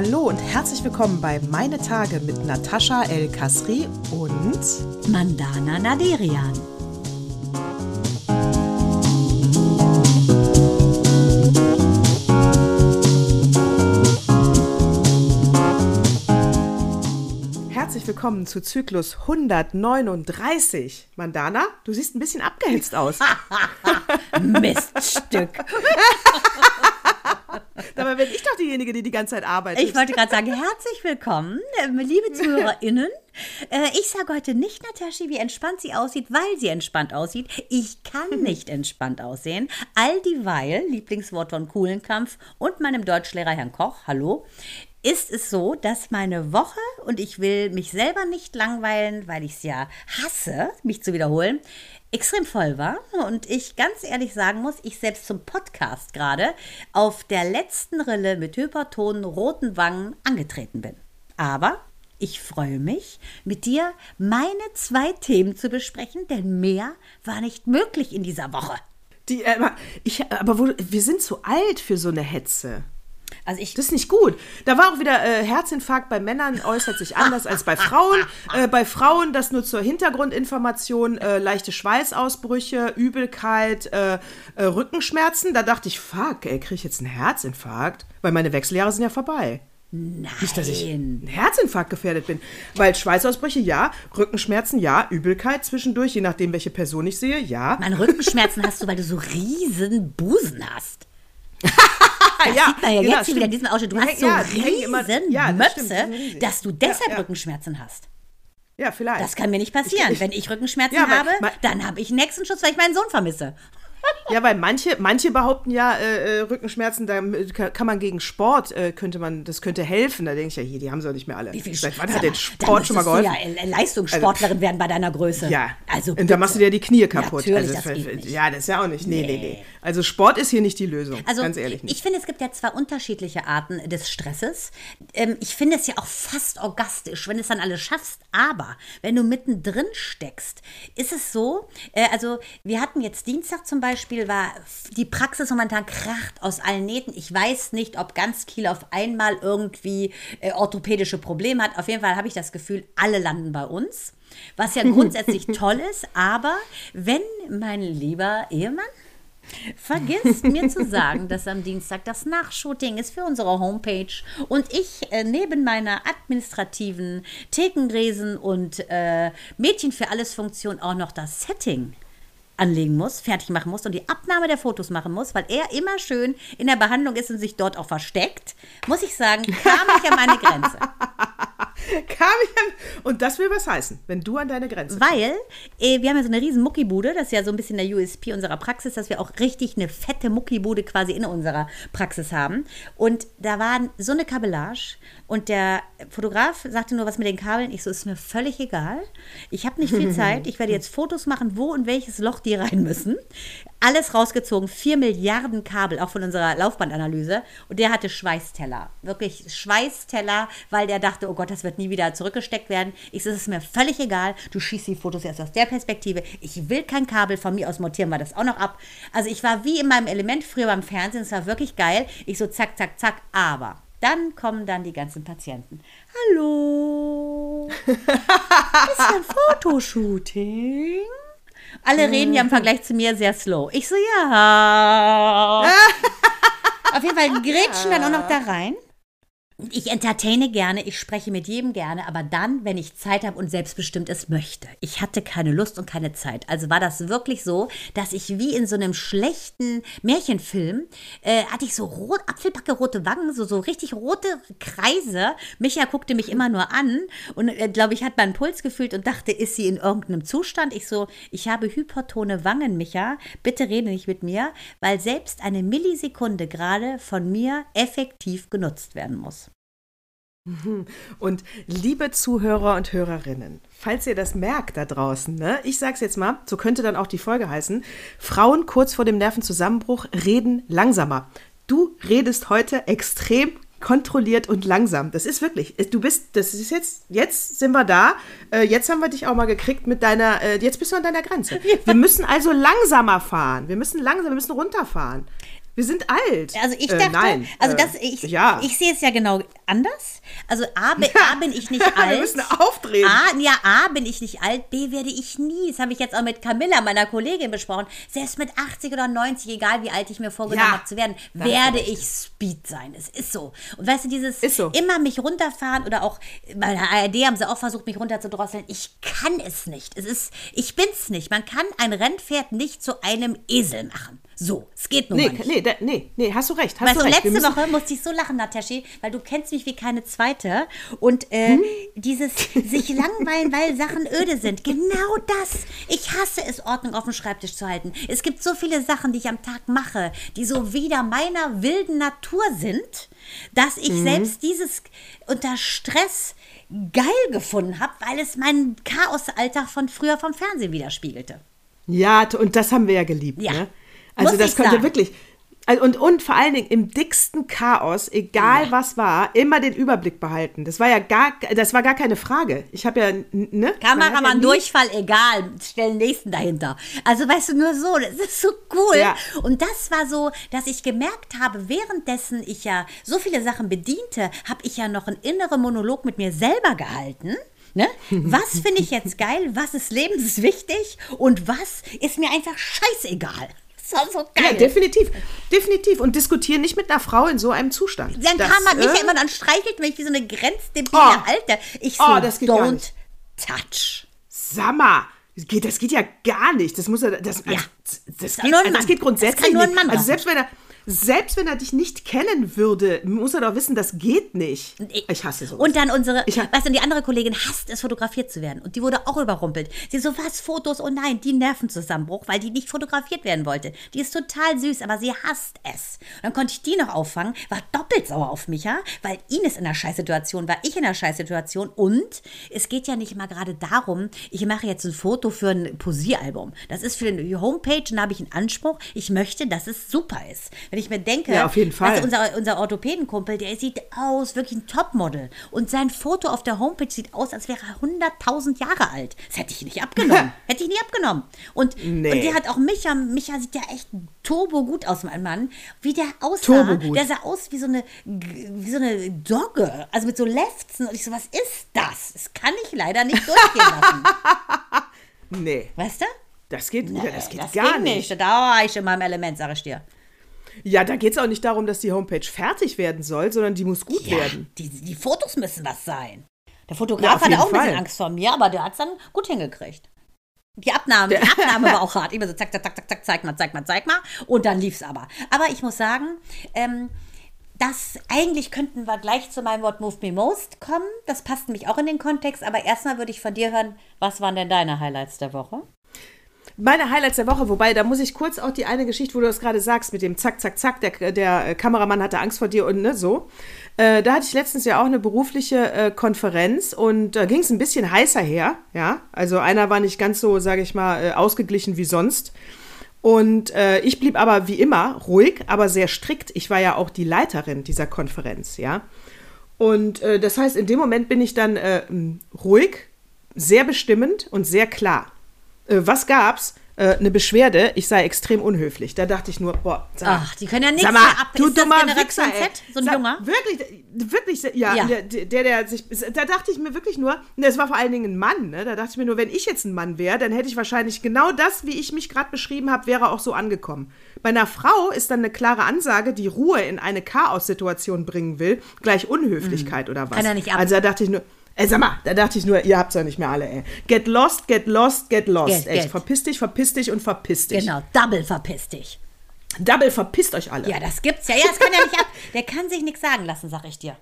Hallo und herzlich willkommen bei Meine Tage mit Natascha El Kasri und Mandana Naderian. Herzlich willkommen zu Zyklus 139. Mandana, du siehst ein bisschen abgehetzt aus. Miststück. Dabei bin ich doch diejenige, die die ganze Zeit arbeitet. Ich wollte gerade sagen, herzlich willkommen, äh, liebe ZuhörerInnen. Äh, Ich sage heute nicht Nataschi, wie entspannt sie aussieht, weil sie entspannt aussieht. Ich kann nicht entspannt aussehen. All dieweil, Lieblingswort von Kuhlenkampf und meinem Deutschlehrer Herrn Koch, hallo, ist es so, dass meine Woche, und ich will mich selber nicht langweilen, weil ich es ja hasse, mich zu wiederholen, extrem voll war und ich ganz ehrlich sagen muss, ich selbst zum Podcast gerade auf der letzten Rille mit hypertonen roten Wangen angetreten bin. Aber ich freue mich, mit dir meine zwei Themen zu besprechen, denn mehr war nicht möglich in dieser Woche. Die, äh, ich, aber wo, wir sind zu alt für so eine Hetze. Also ich Das ist nicht gut. Da war auch wieder äh, Herzinfarkt bei Männern äußert sich anders als bei Frauen. Äh, bei Frauen das nur zur Hintergrundinformation, äh, leichte Schweißausbrüche, Übelkeit, äh, äh, Rückenschmerzen. Da dachte ich, fuck, ey, kriege ich jetzt einen Herzinfarkt? Weil meine Wechseljahre sind ja vorbei. Nein. Nicht, dass ich einen Herzinfarkt gefährdet bin. Weil Schweißausbrüche, ja. Rückenschmerzen, ja. Übelkeit zwischendurch, je nachdem, welche Person ich sehe, ja. Meine Rückenschmerzen hast du, weil du so riesen Busen hast. Das ja, sieht man ja genau, jetzt hier wieder in diesem Ausschnitt. Du hast so ja, immer- riesen ja, das stimmt, Möpse, riesig. dass du deshalb Ja. Rückenschmerzen hast. Ja, vielleicht. Das kann mir nicht passieren. Wenn ich Rückenschmerzen Ja, aber- habe, dann habe ich einen Hexenschutz, weil ich meinen Sohn vermisse. Ja, weil manche, manche behaupten ja, äh, äh, Rückenschmerzen, da kann kann man gegen Sport, äh, könnte man, das könnte helfen. Da denke ich ja, hier, die haben sie doch nicht mehr alle. Wie viel Seit wann hat denn Sport schon mal geholfen? du ja äh, Leistungssportlerin werden bei deiner Größe. Ja, also und da machst du dir die Knie kaputt. Natürlich, also, das geht. Ja, das ist ja auch nicht. Nee, nee, nee. Also Sport ist hier nicht die Lösung. Also ganz ehrlich nicht. ich finde, es gibt ja zwei unterschiedliche Arten des Stresses. Ähm, ich finde es ja auch fast orgastisch, wenn du es dann alles schaffst. Aber wenn du mittendrin steckst, ist es so, äh, also wir hatten jetzt Dienstag zum Beispiel, war f- die Praxis momentan kracht aus allen Nähten. Ich weiß nicht, ob ganz Kiel auf einmal irgendwie äh, orthopädische Probleme hat. Auf jeden Fall habe ich das Gefühl, alle landen bei uns. Was ja grundsätzlich toll ist, aber wenn mein lieber Ehemann vergisst mir zu sagen, dass am Dienstag das Nachshooting ist für unsere Homepage und ich äh, neben meiner administrativen Thekengräsen und äh, Mädchen für alles Funktion auch noch das Setting anlegen muss, fertig machen muss und die Abnahme der Fotos machen muss, weil er immer schön in der Behandlung ist und sich dort auch versteckt, muss ich sagen, kam ich an meine Grenze. Kam ich an, und das will was heißen, wenn du an deine Grenze Weil äh, wir haben ja so eine riesen Muckibude, das ist ja so ein bisschen der USP unserer Praxis, dass wir auch richtig eine fette Muckibude quasi in unserer Praxis haben. Und da war so eine Kabellage und der Fotograf sagte nur was mit den Kabeln. Ich so, ist mir völlig egal. Ich habe nicht viel Zeit. Ich werde jetzt Fotos machen, wo und welches Loch die rein müssen. Alles rausgezogen, vier Milliarden Kabel, auch von unserer Laufbandanalyse. Und der hatte Schweißteller. Wirklich Schweißteller, weil der dachte, oh Gott, das wird nie wieder zurückgesteckt werden. Ich so, es ist mir völlig egal. Du schießt die Fotos erst aus der Perspektive. Ich will kein Kabel. Von mir aus montieren wir das auch noch ab. Also ich war wie in meinem Element früher beim Fernsehen. Es war wirklich geil. Ich so zack, zack, zack. Aber dann kommen dann die ganzen Patienten. Hallo. ist ein Fotoshooting. Alle reden ja im Vergleich zu mir sehr slow. Ich so, ja. Auf jeden Fall grätschen dann auch noch da rein. Ich entertaine gerne, ich spreche mit jedem gerne, aber dann, wenn ich Zeit habe und selbstbestimmt es möchte. Ich hatte keine Lust und keine Zeit. Also war das wirklich so, dass ich wie in so einem schlechten Märchenfilm, äh, hatte ich so rot, Apfelbacke rote Wangen, so, so richtig rote Kreise. Micha guckte mich immer nur an und, äh, glaube ich, hat meinen Puls gefühlt und dachte, ist sie in irgendeinem Zustand? Ich so, ich habe hypertone Wangen, Micha. Bitte rede nicht mit mir, weil selbst eine Millisekunde gerade von mir effektiv genutzt werden muss. Und liebe Zuhörer und Hörerinnen, falls ihr das merkt da draußen, ne, ich sag's jetzt mal, so könnte dann auch die Folge heißen: Frauen kurz vor dem Nervenzusammenbruch reden langsamer. Du redest heute extrem kontrolliert und langsam. Das ist wirklich, du bist, das ist jetzt, jetzt sind wir da, äh, jetzt haben wir dich auch mal gekriegt mit deiner, äh, jetzt bist du an deiner Grenze. Wir müssen also langsamer fahren. Wir müssen langsam, wir müssen runterfahren. Wir sind alt. Also ich Äh, dachte, nein, also äh, das, ich, ja. ich sehe es ja genau anders. Also A, bin- A bin ich nicht alt. Wir müssen aufdrehen. A, ja, A bin ich nicht alt, B werde ich nie. Das habe ich jetzt auch mit Camilla, meiner Kollegin, besprochen. Selbst mit 80 oder 90, egal wie alt ich mir vorgenommen Ja, habe zu werden, werde ich Speed sein. Es ist so. Und weißt du, dieses so. immer mich runterfahren oder auch bei der ARD haben sie auch versucht, mich runterzudrosseln. Ich kann es nicht. Es ist, ich bin's nicht. Man kann ein Rennpferd nicht zu einem Esel machen. So, es geht nun Nee, mal nicht. nee, nee, nee, hast du recht. Hast Weißt du recht. Letzte Woche musste ich so lachen, Nataschi, weil du kennst mich wie keine zweite. Und äh, Hm? dieses sich langweilen, weil Sachen öde sind. Genau das. Ich hasse es, Ordnung auf dem Schreibtisch zu halten. Es gibt so viele Sachen, die ich am Tag mache, die so wieder meiner wilden Natur sind, dass ich Mhm. selbst dieses unter Stress geil gefunden habe, weil es meinen Chaosalltag von früher vom Fernsehen widerspiegelte. Ja, und das haben wir ja geliebt. Ja, Ne? Also muss das ich konnte sagen. wirklich. Also und, und vor allen Dingen im dicksten Chaos, egal was war, immer den Überblick behalten. Das war ja gar, das war gar keine Frage. Ich habe ja, ne? Ja Kameramann, nie- Durchfall, egal, stellen nächsten dahinter. Also weißt du, nur so, das ist so cool. Ja. Und das war so, dass ich gemerkt habe, währenddessen ich ja so viele Sachen bediente, habe ich ja noch einen inneren Monolog mit mir selber gehalten. Ne? Was finde ich jetzt geil? Was ist lebenswichtig? Und was ist mir einfach scheißegal? Das war so Ja, geil. definitiv. Definitiv. Und diskutieren nicht mit einer Frau in so einem Zustand. dann Das, kam man mich äh, ja immer, dann streichelt mich wie so eine grenzdebile Oh. Alte. Ich so, Oh, das geht don't nicht. touch. Das geht, das geht ja gar nicht. Das muss er, das, Ja. das, das, kann geht, also das Mann. geht grundsätzlich Das kann nur ein nicht. Mann Also machen. selbst wenn er, selbst wenn er dich nicht kennen würde, muss er doch wissen, das geht nicht. Ich hasse sowas. Und dann unsere, Ich weißt du, die andere Kollegin hasst es, fotografiert zu werden. Und die wurde auch überrumpelt. Sie so, was, Fotos? Oh nein, die Nervenzusammenbruch, weil die nicht fotografiert werden wollte. Die ist total süß, aber sie hasst es. Und dann konnte ich die noch auffangen, war doppelt sauer auf mich, ja? Weil Ines in einer Scheißsituation war, ich in einer Scheißsituation. Und es geht ja nicht mal gerade darum, ich mache jetzt ein Foto für ein Posieralbum. Das ist für eine Homepage und da habe ich einen Anspruch. Ich möchte, dass es super ist. Wenn ich mir denke, Ja, auf jeden Fall. Du, unser, unser Orthopädenkumpel, der sieht aus, wirklich ein Topmodel. Und sein Foto auf der Homepage sieht aus, als wäre er 100.000 Jahre alt. Das hätte ich nicht abgenommen. hätte ich nie abgenommen. Und, Nee. und der hat auch Micha. Micha sieht ja echt turbo gut aus, mein Mann. Wie der aussah. Turbo gut. Der sah aus wie so eine, wie so eine Dogge. Also mit so Lefzen. Und ich so, was ist das? Das kann ich leider nicht durchgehen lassen. nee, weißt du? das geht, ja, das geht das gar ging nicht. Da war ich in meinem Element, sag ich dir. Ja, da geht es auch nicht darum, dass die Homepage fertig werden soll, sondern die muss gut Ja, werden. die, die Fotos müssen was sein. Der Ja, Fotograf auf hatte auch ein bisschen. Angst vor mir, aber der hat es dann gut hingekriegt. Die Abnahme, die Abnahme war auch hart. Immer so zack, zack, zack, zack, zack, zeig mal, zeig mal, zeig mal. Und dann lief es aber. Aber ich muss sagen, ähm, das eigentlich könnten wir gleich zu meinem Wort Move Me Most kommen. Das passt nämlich auch in den Kontext. Aber erstmal würde ich von dir hören, was waren denn deine Highlights der Woche? Meine Highlights der Woche, wobei, da muss ich kurz auch die eine Geschichte, wo du das gerade sagst, mit dem Zack, Zack, Zack, der, der äh, Kameramann hatte Angst vor dir und ne, so. Äh, da hatte ich letztens ja auch eine berufliche äh, Konferenz und da ging es ein bisschen heißer her, ja. Also einer war nicht ganz so, sage ich mal, äh, ausgeglichen wie sonst. Und äh, ich blieb aber wie immer ruhig, aber sehr strikt. Ich war ja auch die Leiterin dieser Konferenz, ja. Und äh, das heißt, in dem Moment bin ich dann äh, ruhig, sehr bestimmend und sehr klar. Äh, was gab's? Äh, eine Beschwerde, ich sei extrem unhöflich. Da dachte ich nur, boah, sag, Ach, die können ja nichts mal, mehr ab. Du Ist dummer Wichser. Z? So ein Sag, Junger? Wirklich, wirklich, ja, Ja. Der, der, der sich, da dachte ich mir wirklich nur, das war vor allen Dingen ein Mann, ne? da dachte ich mir nur, wenn ich jetzt ein Mann wäre, dann hätte ich wahrscheinlich genau das, wie ich mich gerade beschrieben habe, wäre auch so angekommen. Bei einer Frau ist dann eine klare Ansage, die Ruhe in eine Chaos-Situation bringen will, gleich Unhöflichkeit oder was. Kann er nicht ab. Also da dachte ich nur, Ey, sag mal, da dachte ich nur, ihr habt's ja nicht mehr alle, ey. Get lost, get lost, get lost. Get, Echt, get. verpiss dich, verpiss dich und verpiss dich. Genau, Double verpiss dich. Double, verpisst euch alle. Ja, das gibt's ja. Ja, das kann er nicht ab. Der kann sich nichts sagen lassen, sag ich dir.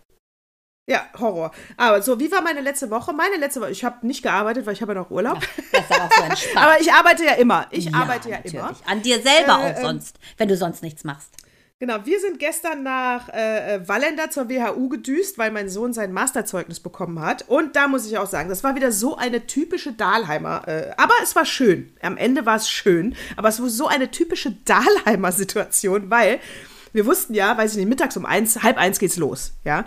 Ja, Horror. Aber so, wie war meine letzte Woche? Meine letzte Woche, ich habe nicht gearbeitet, weil ich habe ja noch Urlaub. Das ist aber auch so entspannt. Aber ich arbeite ja immer. Ich arbeite ja immer. natürlich. An dir selber Äh, auch ähm, sonst, wenn du sonst nichts machst. Genau, wir sind gestern nach äh, äh, Wallender zur WHU gedüst, weil mein Sohn sein Masterzeugnis bekommen hat. Und da muss ich auch sagen, das war wieder so eine typische Dahlheimer. Äh, aber es war schön. Am Ende war es schön. Aber es war so eine typische Dahlheimer Situation, weil wir wussten ja, weiß ich nicht, mittags um eins, halb eins geht's los. Ja.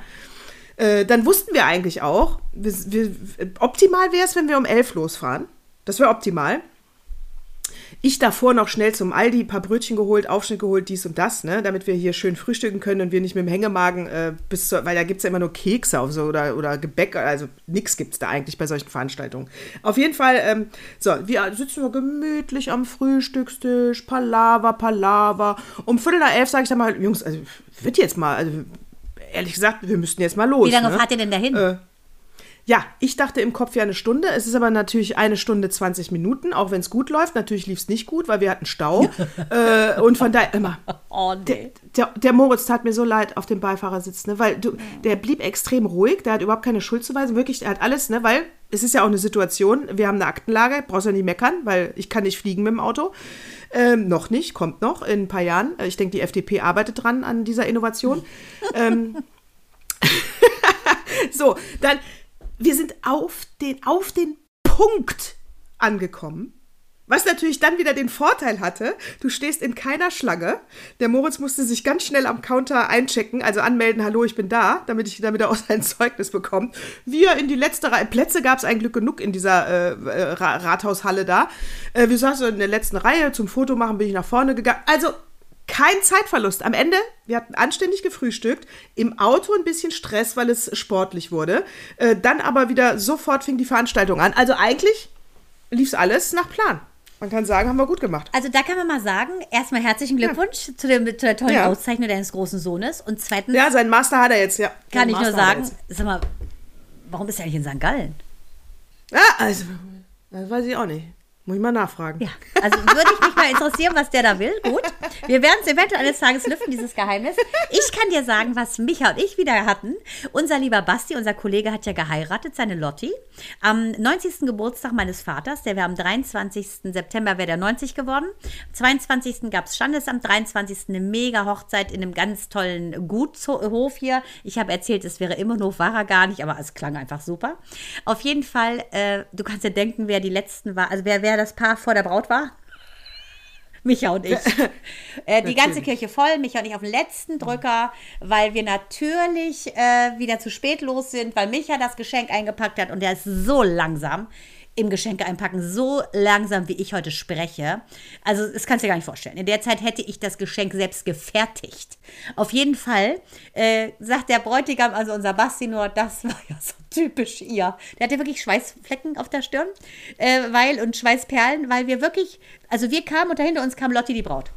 Äh, dann wussten wir eigentlich auch, wir, wir, optimal wäre es, wenn wir um elf losfahren. Das wäre optimal. Ich davor noch schnell zum Aldi, paar Brötchen geholt, Aufschnitt geholt, dies und das, ne, damit wir hier schön frühstücken können und wir nicht mit dem Hängemagen äh, bis zur, weil da gibt es ja immer nur Kekse auf so, oder, oder Gebäck, also nichts gibt es da eigentlich bei solchen Veranstaltungen. Auf jeden Fall, ähm, so, wir sitzen wir gemütlich am Frühstückstisch, Palaver, Palaver. Um Viertel nach elf sage ich dann mal, Jungs, also wird jetzt mal, also ehrlich gesagt, wir müssten jetzt mal los. Wie lange ne? fahrt ihr denn dahin? Äh, ja, ich dachte im Kopf ja eine Stunde. Es ist aber natürlich eine Stunde 20 Minuten, auch wenn es gut läuft. Natürlich lief es nicht gut, weil wir hatten Stau. äh, und von daher immer. oh, nee. Der, der, der Moritz tat mir so leid auf dem Beifahrersitz, ne? weil du, der blieb extrem ruhig, der hat überhaupt keine Schuld zu weisen, wirklich, der hat alles, ne? weil es ist ja auch eine Situation, wir haben eine Aktenlage, brauchst ja nicht meckern, weil ich kann nicht fliegen mit dem Auto. Ähm, noch nicht, kommt noch in ein paar Jahren. Ich denke, die FDP arbeitet dran an dieser Innovation. ähm, so, dann, wir sind auf den, auf den Punkt angekommen. Was natürlich dann wieder den Vorteil hatte, du stehst in keiner Schlange. Der Moritz musste sich ganz schnell am Counter einchecken, also anmelden, hallo, ich bin da, damit, ich, damit er auch sein Zeugnis bekommt. Wir in die letzte Reihe, Plätze gab es eigentlich Glück genug in dieser äh, äh, Ra- Rathaushalle da. Äh, wir saßen in der letzten Reihe, zum Foto machen bin ich nach vorne gegangen. Also kein Zeitverlust. Am Ende, wir hatten anständig gefrühstückt, im Auto ein bisschen Stress, weil es sportlich wurde. Äh, dann aber wieder sofort fing die Veranstaltung an. Also eigentlich lief es alles nach Plan. Man kann sagen, haben wir gut gemacht. Also da kann man mal sagen, erstmal herzlichen Glückwunsch zu, dem, zu der tollen Ja. Auszeichnung deines großen Sohnes. Und zweitens Ja, sein Master hat er jetzt, ja. kann ich nur sagen, sag mal, warum ist er eigentlich in St. Gallen? Ja, also, das weiß ich auch nicht. Muss ich mal nachfragen. Ja, also würde ich mich mal interessieren, was der da will. Gut. Wir werden es eventuell eines Tages lüften, dieses Geheimnis. Ich kann dir sagen, was Micha und ich wieder hatten. Unser lieber Basti, unser Kollege, hat ja geheiratet, seine Lotti. Am 90. Geburtstag meines Vaters, der wäre am 23. September, wäre der 90 geworden. Am 22. gab es Standesamt, 23. eine mega Hochzeit in einem ganz tollen Gutshof hier. Ich habe erzählt, es wäre Immenhof, war er gar nicht, aber es klang einfach super. Auf jeden Fall, äh, du kannst dir denken, wer die letzten war, also wer, wer das Paar vor der Braut war. Micha und ich. äh, die ganze. Kirche voll, Micha und ich auf den letzten Drücker, weil wir natürlich äh, wieder zu spät los sind, weil Micha das Geschenk eingepackt hat und der ist so langsam im Geschenke einpacken, so langsam wie ich heute spreche. Also, das kannst du dir gar nicht vorstellen. In der Zeit hätte ich das Geschenk selbst gefertigt. Auf jeden Fall äh, sagt der Bräutigam, also unser Basti nur, das war ja so typisch ihr. Der hatte wirklich Schweißflecken auf der Stirn, äh, weil und Schweißperlen, weil wir wirklich, also wir kamen und dahinter uns kam Lotti die Braut.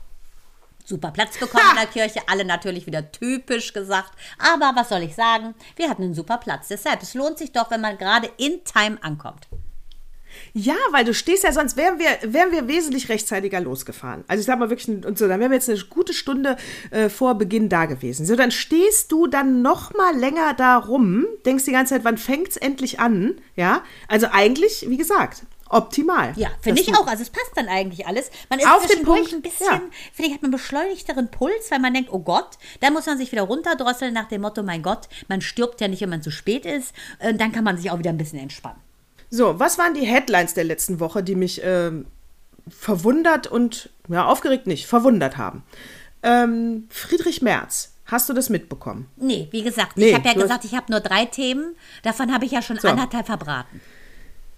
Super Platz bekommen in der Kirche, alle natürlich wieder typisch gesagt. Aber was soll ich sagen? Wir hatten einen super Platz. Deshalb, es lohnt sich doch, wenn man gerade in Time ankommt. Ja, weil du stehst ja, sonst wären wir, wären wir wesentlich rechtzeitiger losgefahren. Also ich sag mal wirklich, und so, dann wären wir jetzt eine gute Stunde äh, vor Beginn da gewesen. So, dann stehst du dann noch mal länger da rum, denkst die ganze Zeit, wann fängt's endlich an? Ja, also eigentlich, wie gesagt, optimal. Ja, finde ich auch. Also es passt dann eigentlich alles. Man ist Auf den Punkt, ein bisschen, ja. finde ich, hat man beschleunigteren Puls, weil man denkt, oh Gott, da muss man sich wieder runterdrosseln nach dem Motto, mein Gott, man stirbt ja nicht, wenn man zu spät ist. Und dann kann man sich auch wieder ein bisschen entspannen. So, was waren die Headlines der letzten Woche, die mich ähm, verwundert und, ja, aufgeregt nicht, verwundert haben? Ähm, Friedrich Merz, hast du das mitbekommen? Nee, wie gesagt, Nee, ich habe ja gesagt, ich habe nur drei Themen. Davon habe ich ja schon So. anderthalb verbraten.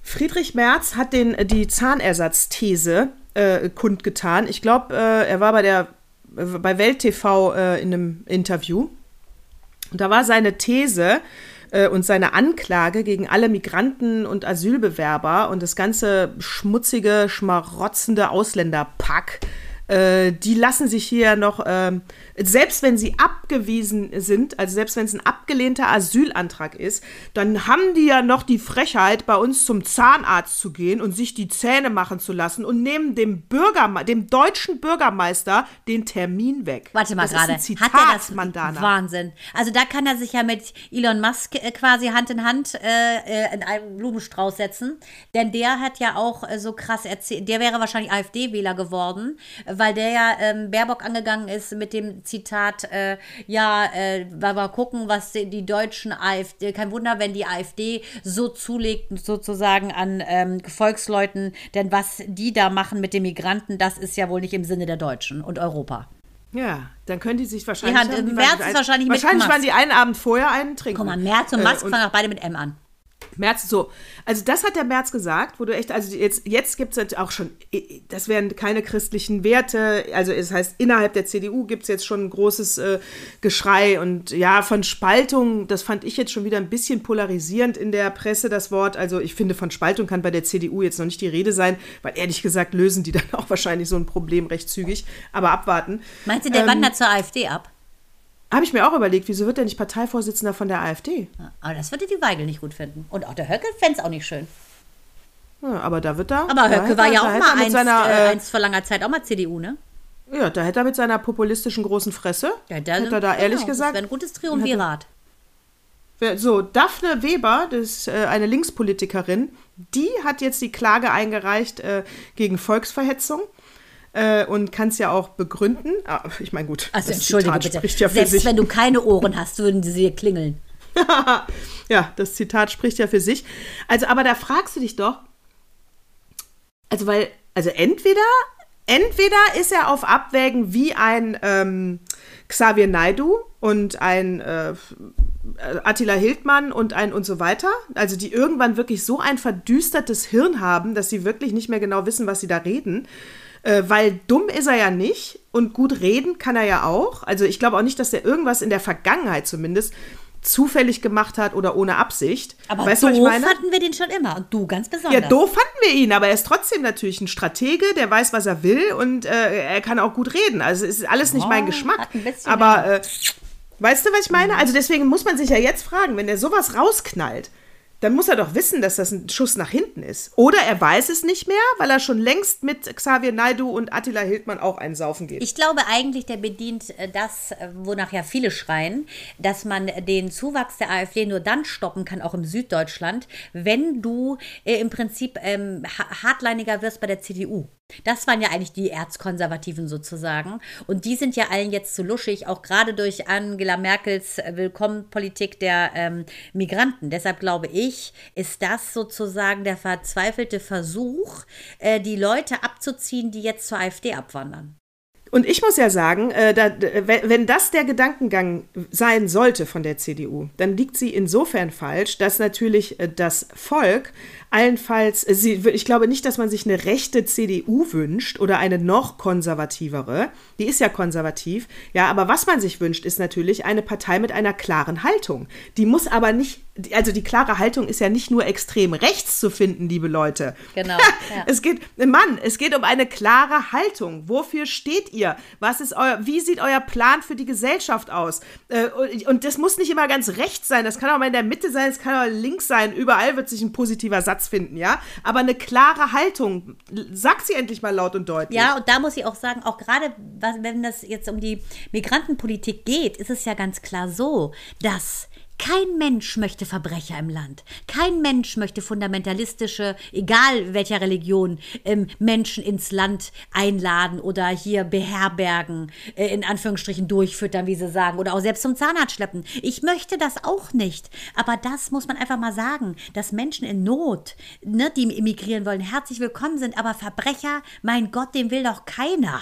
Friedrich Merz hat den, die Zahnersatzthese äh, kundgetan. Ich glaube, äh, er war bei der äh, bei Welt TV äh, in einem Interview. Und da war seine These äh, und seine Anklage gegen alle Migranten und Asylbewerber und das ganze schmutzige, schmarotzende Ausländerpack. Äh, die lassen sich hier noch, ähm, selbst wenn sie abgewiesen sind, also selbst wenn es ein abgelehnter Asylantrag ist, dann haben die ja noch die Frechheit, bei uns zum Zahnarzt zu gehen und sich die Zähne machen zu lassen und nehmen dem Bürgerme dem deutschen Bürgermeister den Termin weg. Warte mal gerade. Hat er das? Mandana. Wahnsinn. Also da kann er sich ja mit Elon Musk äh, quasi Hand in Hand äh, äh, in einen Blumenstrauß setzen. Denn der hat ja auch äh, so krass erzählt, der wäre wahrscheinlich AfD-Wähler geworden, weil der ja ähm, Baerbock angegangen ist mit dem Zitat, äh, ja, äh, mal gucken, was die, die deutschen AfD, kein Wunder, wenn die AfD so zulegt sozusagen an ähm, Volksleuten, denn was die da machen mit den Migranten, das ist ja wohl nicht im Sinne der Deutschen und Europa. Ja, dann können die sich wahrscheinlich. Die haben im März ist wahrscheinlich Wahrscheinlich waren die einen Abend vorher einen trinken. Guck mal, Merz und Äh, Musk und- fangen auch beide mit M an. März, so. Also das hat der März gesagt, wo du echt, also jetzt, jetzt gibt es auch schon, das wären keine christlichen Werte, also es heißt, innerhalb der CDU gibt es jetzt schon ein großes äh, Geschrei und ja, von Spaltung, das fand ich jetzt schon wieder ein bisschen polarisierend in der Presse, das Wort. Also ich finde, von Spaltung kann bei der CDU jetzt noch nicht die Rede sein, weil ehrlich gesagt lösen die dann auch wahrscheinlich so ein Problem recht zügig, aber abwarten. Meinst du, der ähm, wandert zur AfD ab? Habe ich mir auch überlegt, wieso wird der nicht Parteivorsitzender von der AfD? aber das würde die Weigel nicht gut finden. Und auch der Höcke fände es auch nicht schön. Ja, aber da wird er. Aber Höcke war ja auch mal einst, seiner, äh, einst vor langer Zeit auch mal CDU, ne? Ja, da hätte er mit seiner populistischen großen Fresse, ja, da, hätte er da genau, ehrlich gesagt. Das wäre ein gutes Triumvirat. So, Daphne Weber, das ist äh, eine Linkspolitikerin, die hat jetzt die Klage eingereicht äh, gegen Volksverhetzung äh, und kann es ja auch begründen. Ah, ich meine, gut, also, das entschuldige Zitat bitte. spricht ja für Selbst sich. wenn du keine Ohren hast, würden sie dir klingeln. ja, das Zitat spricht ja für sich. Also, aber da fragst du dich doch, also weil, also entweder, entweder ist er auf Abwägen wie ein ähm, Xavier Naidu und ein äh, Attila Hildmann und ein und so weiter, also die irgendwann wirklich so ein verdüstertes Hirn haben, dass sie wirklich nicht mehr genau wissen, was sie da reden äh, weil dumm ist er ja nicht und gut reden kann er ja auch. Also ich glaube auch nicht, dass er irgendwas in der Vergangenheit zumindest zufällig gemacht hat oder ohne Absicht. Aber weißt doof fanden wir den schon immer und du ganz besonders. Ja, doof fanden wir ihn, aber er ist trotzdem natürlich ein Stratege, der weiß, was er will und äh, er kann auch gut reden. Also es ist alles nicht oh, mein Geschmack. Aber äh, weißt du, was ich meine? Also deswegen muss man sich ja jetzt fragen, wenn er sowas rausknallt, dann muss er doch wissen, dass das ein Schuss nach hinten ist. Oder er weiß es nicht mehr, weil er schon längst mit Xavier Naidu und Attila Hildmann auch einen Saufen geht. Ich glaube eigentlich, der bedient äh, das, äh, wonach ja viele schreien, dass man den Zuwachs der AfD nur dann stoppen kann, auch im Süddeutschland, wenn du äh, im Prinzip ähm, hardliniger wirst bei der CDU. Das waren ja eigentlich die Erzkonservativen sozusagen. Und die sind ja allen jetzt zu luschig, auch gerade durch Angela Merkels Willkommenpolitik der ähm, Migranten. Deshalb glaube ich, ist das sozusagen der verzweifelte Versuch, äh, die Leute abzuziehen, die jetzt zur AfD abwandern. Und ich muss ja sagen, äh, da, wenn das der Gedankengang sein sollte von der CDU, dann liegt sie insofern falsch, dass natürlich äh, das Volk allenfalls, äh, ich glaube nicht, dass man sich eine rechte CDU wünscht oder eine noch konservativere. Die ist ja konservativ. Ja, aber was man sich wünscht, ist natürlich eine Partei mit einer klaren Haltung. Die muss aber nicht, also die klare Haltung ist ja nicht nur extrem rechts zu finden, liebe Leute. Genau. Ja. es geht, Mann, es geht um eine klare Haltung. Wofür steht ihr? Was ist euer, wie sieht euer Plan für die Gesellschaft aus? Äh, und das muss nicht immer ganz rechts sein. Das kann auch mal in der Mitte sein, es kann auch links sein. Überall wird sich ein positiver Satz Platz finden, ja. Aber eine klare Haltung, sag sie endlich mal laut und deutlich. Ja, und da muss ich auch sagen, auch gerade wenn das jetzt um die Migrantenpolitik geht, ist es ja ganz klar so, dass kein Mensch möchte Verbrecher im Land. Kein Mensch möchte fundamentalistische, egal welcher Religion, ähm, Menschen ins Land einladen oder hier beherbergen, äh, in Anführungsstrichen durchfüttern, wie sie sagen, oder auch selbst zum Zahnarzt schleppen. Ich möchte das auch nicht. Aber das muss man einfach mal sagen, dass Menschen in Not, ne, die emigrieren wollen, herzlich willkommen sind. Aber Verbrecher, mein Gott, den will doch keiner.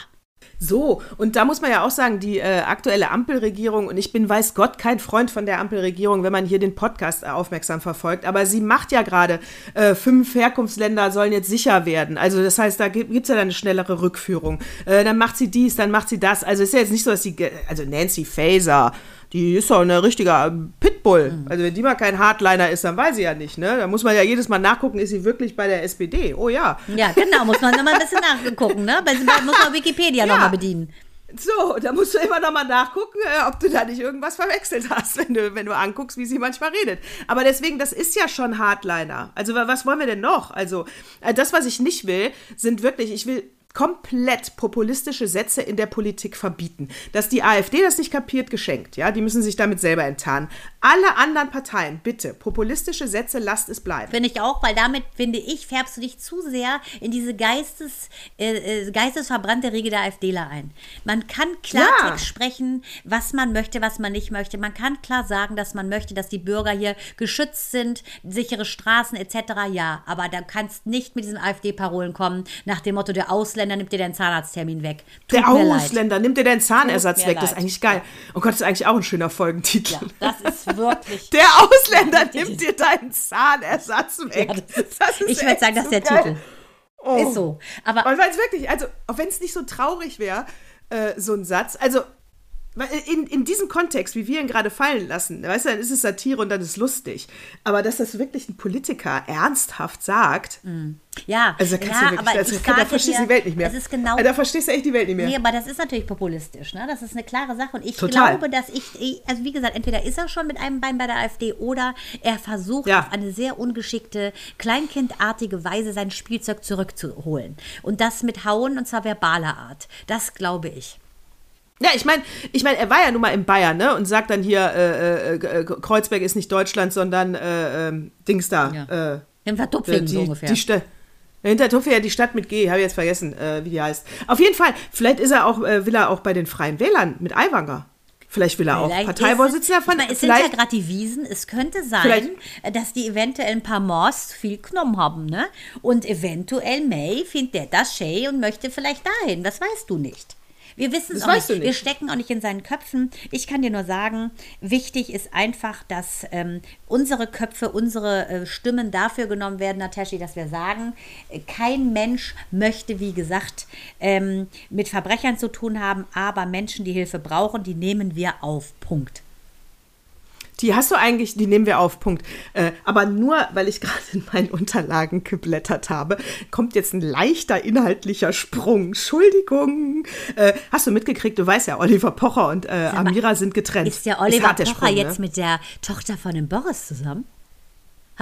So, und da muss man ja auch sagen, die äh, aktuelle Ampelregierung, und ich bin, weiß Gott, kein Freund von der Ampelregierung, wenn man hier den Podcast äh, aufmerksam verfolgt, aber sie macht ja gerade, äh, fünf Herkunftsländer sollen jetzt sicher werden. Also das heißt, da gibt es ja dann eine schnellere Rückführung. Äh, dann macht sie dies, dann macht sie das. Also ist ja jetzt nicht so, dass sie, also Nancy Faeser, die ist doch ein richtiger Pitbull. Mhm. Also wenn die mal kein Hardliner ist, dann weiß ich ja nicht, ne? Da muss man ja jedes Mal nachgucken, ist sie wirklich bei der SPD? Oh ja. Ja, genau, muss man immer ein bisschen nachgucken, ne? Muss man Wikipedia ja. nochmal bedienen. So, da musst du immer nochmal nachgucken, äh, ob du da nicht irgendwas verwechselt hast, wenn du, wenn du anguckst, wie sie manchmal redet. Aber deswegen, das ist ja schon Hardliner. Also, was wollen wir denn noch? Also, äh, das, was ich nicht will, sind wirklich, ich will komplett populistische Sätze in der Politik verbieten. Dass die AfD das nicht kapiert, geschenkt. Ja, die müssen sich damit selber enttarnen. Alle anderen Parteien, bitte, populistische Sätze, lasst es bleiben. Finde ich auch, weil damit, finde ich, färbst du dich zu sehr in diese Geistes, äh, äh geistesverbrannte Riege der AfDler ein. Man kann Klartext ja. sprechen, was man möchte, was man nicht möchte. Man kann klar sagen, dass man möchte, dass die Bürger hier geschützt sind, sichere Straßen etc. Ja, aber da kannst nicht mit diesen AfD-Parolen kommen, nach dem Motto, der Ausländer Ausländer nimmt dir deinen Zahnarzttermin weg. Tut Der mir leid. Ausländer nimmt dir deinen Zahnersatz weg. Das ist leid. eigentlich geil. Oh Gott, das ist eigentlich auch ein schöner Folgentitel. Ja, das ist wirklich. Der Ausländer nimmt dir deinen Zahnersatz weg. Ja, das Das ist ich würde sagen, das so ist der geil. Titel. Oh. Ist so. Aber Und weil es wirklich, also, auch wenn es nicht so traurig wäre, äh, so ein Satz, also in, in diesem Kontext, wie wir ihn gerade fallen lassen, weißt du, dann ist es Satire und dann ist es lustig. Aber dass das wirklich ein Politiker ernsthaft sagt, ja, also da kannst ja, du wirklich, also, ich da verstehst du die Welt nicht mehr. Genau Also, da verstehst du echt die Welt nicht mehr. Nee, aber das ist natürlich populistisch, ne? Das ist eine klare Sache. Und ich Total. glaube, dass ich, ich- also wie gesagt, entweder ist er schon mit einem Bein bei der AfD oder er versucht Ja. auf eine sehr ungeschickte, kleinkindartige Weise sein Spielzeug zurückzuholen. Und das mit Hauen und zwar verbaler Art. Das glaube ich. Ja, ich meine, ich mein, er war ja nun mal in Bayern, ne? Und sagt dann hier, äh, äh, äh, Kreuzberg ist nicht Deutschland, sondern äh, ähm, Dings da. Ja. Äh, Im Vertupfingen die, so ungefähr. Die Tuffe ja die Stadt mit G, habe ich jetzt vergessen, äh, wie die heißt. Auf jeden Fall, vielleicht ist er auch, äh, will er auch bei den Freien Wählern mit Aiwanger. Vielleicht will er auch Vielleicht Parteivorsitzender von. meine, es sind ja gerade die Wiesen. Es könnte sein, dass die eventuell ein paar Moors viel genommen haben, ne? Und eventuell May findet der das schön und möchte vielleicht dahin. Das weißt du nicht. Wir wissen es auch nicht. du Wir nicht. stecken auch nicht in seinen Köpfen. Ich kann dir nur sagen, wichtig ist einfach, dass ähm, unsere Köpfe, unsere äh, Stimmen dafür genommen werden, Nataschi, dass wir sagen, äh, kein Mensch möchte, wie gesagt, ähm, mit Verbrechern zu tun haben, aber Menschen, die Hilfe brauchen, die nehmen wir auf. Punkt. Die hast du eigentlich, die nehmen wir auf, Punkt. Äh, aber nur, weil ich gerade in meinen Unterlagen geblättert habe, kommt jetzt ein leichter inhaltlicher Sprung. Entschuldigung. Äh, hast du mitgekriegt, du weißt ja, Oliver Pocher und äh, Amira sind getrennt. Ist der Oliver Pocher Sprung, jetzt ne? mit der Tochter von dem Boris zusammen?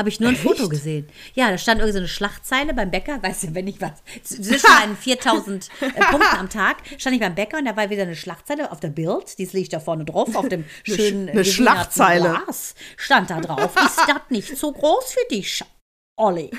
Habe ich nur ein Foto Echt? gesehen. Ja, da stand irgendwie so eine Schlachtzeile beim Bäcker, weißt du, wenn ich was, zwischen meinen 4000 äh, Punkten am Tag, stand ich beim Bäcker und da war wieder eine Schlachtzeile auf der Bild, die liegt da vorne drauf, auf dem schönen Sch- eine Schlachtzeile. Glas, stand da drauf. Ist das nicht so groß für dich, Olli?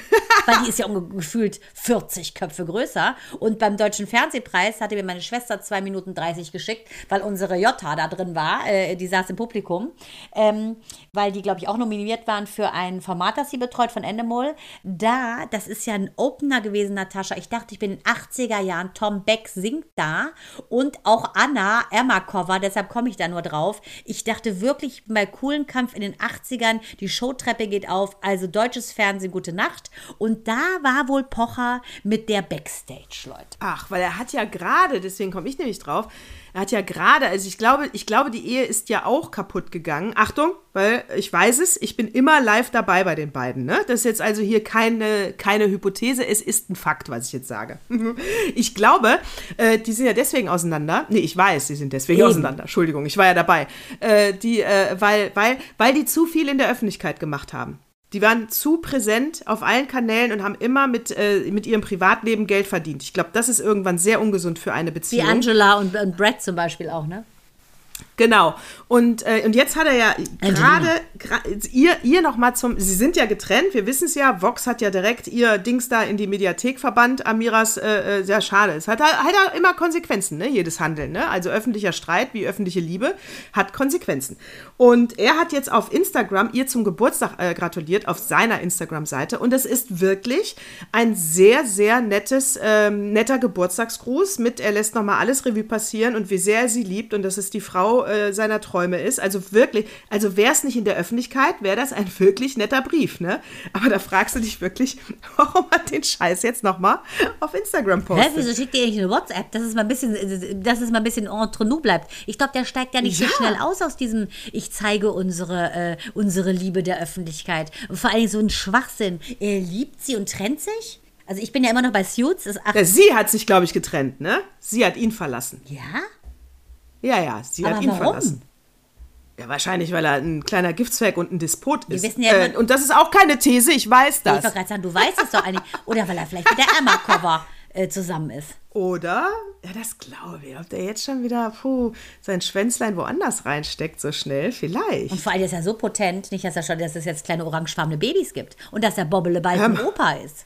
Weil die ist ja unge- gefühlt 40 Köpfe größer. Und beim Deutschen Fernsehpreis hatte mir meine Schwester 2 Minuten 30 geschickt, weil unsere Jota da drin war. Äh, die saß im Publikum. Ähm, weil die, glaube ich, auch nominiert waren für ein Format, das sie betreut von Endemol. Da, das ist ja ein Opener gewesen, Natascha. Ich dachte, ich bin in den 80er Jahren. Tom Beck singt da und auch Anna Ermakova, deshalb komme ich da nur drauf. Ich dachte wirklich, bei coolen Kampf in den 80ern, die Showtreppe geht auf, also deutsches Fernsehen, gute Nacht. Und da war wohl Pocher mit der Backstage, Leute. Ach, weil er hat ja gerade, deswegen komme ich nämlich drauf, er hat ja gerade, also ich glaube, ich glaube, die Ehe ist ja auch kaputt gegangen. Achtung, weil ich weiß es, ich bin immer live dabei bei den beiden. Ne? Das ist jetzt also hier keine, keine Hypothese, es ist ein Fakt, was ich jetzt sage. Ich glaube, äh, die sind ja deswegen auseinander. Nee, ich weiß, sie sind deswegen Eben. auseinander. Entschuldigung, ich war ja dabei. Äh, die, äh, weil, weil, weil die zu viel in der Öffentlichkeit gemacht haben. Die waren zu präsent auf allen Kanälen und haben immer mit, äh, mit ihrem Privatleben Geld verdient. Ich glaube, das ist irgendwann sehr ungesund für eine Wie Beziehung. Angela und, und Brad zum Beispiel auch, ne? Genau. Und, äh, und jetzt hat er ja gerade ihr, ihr nochmal zum. Sie sind ja getrennt, wir wissen es ja. Vox hat ja direkt ihr Dings da in die Mediathek verbannt. Amiras, äh, äh, sehr schade. Es hat halt, halt auch immer Konsequenzen, ne? Jedes Handeln, ne? Also öffentlicher Streit wie öffentliche Liebe hat Konsequenzen. Und er hat jetzt auf Instagram ihr zum Geburtstag äh, gratuliert, auf seiner Instagram-Seite. Und es ist wirklich ein sehr, sehr nettes, ähm, netter Geburtstagsgruß mit, er lässt nochmal alles Revue passieren und wie sehr er sie liebt und dass es die Frau äh, seiner Träume ist. Also wirklich, also wäre es nicht in der Öffentlichkeit, wäre das ein wirklich netter Brief, ne? Aber da fragst du dich wirklich, warum hat den Scheiß jetzt nochmal auf Instagram Hä, postet? wieso schickt ihr nicht eine WhatsApp, dass es mal ein bisschen, dass es mal ein bisschen entre nous bleibt? Ich glaube, der steigt ja nicht Ja. so schnell aus aus diesem, ich zeige unsere, äh, unsere Liebe der Öffentlichkeit. Und vor allem so ein Schwachsinn. Er liebt sie und trennt sich? Also ich bin ja immer noch bei Suits. Ist Ja, sie hat sich, glaube ich, getrennt, ne? Sie hat ihn verlassen. ja? Ja, ja, sie Aber hat ihn warum? verlassen. Ja, wahrscheinlich, weil er ein kleiner Giftzwerg und ein Despot ist. wissen ja äh, und das ist auch keine These, ich weiß Ich das. wollte gerade sagen, du weißt es doch eigentlich. Oder weil er vielleicht mit der Emma-Cover äh, zusammen ist. Oder? Ja, das glaube ich. Ob der jetzt schon wieder puh, sein Schwänzlein woanders reinsteckt, so schnell? Vielleicht. Und vor allem ist er so potent, nicht, dass er schon, dass es jetzt kleine orangefarbene Babys gibt. Und dass der Bobbele bald ein Ähm. Opa ist.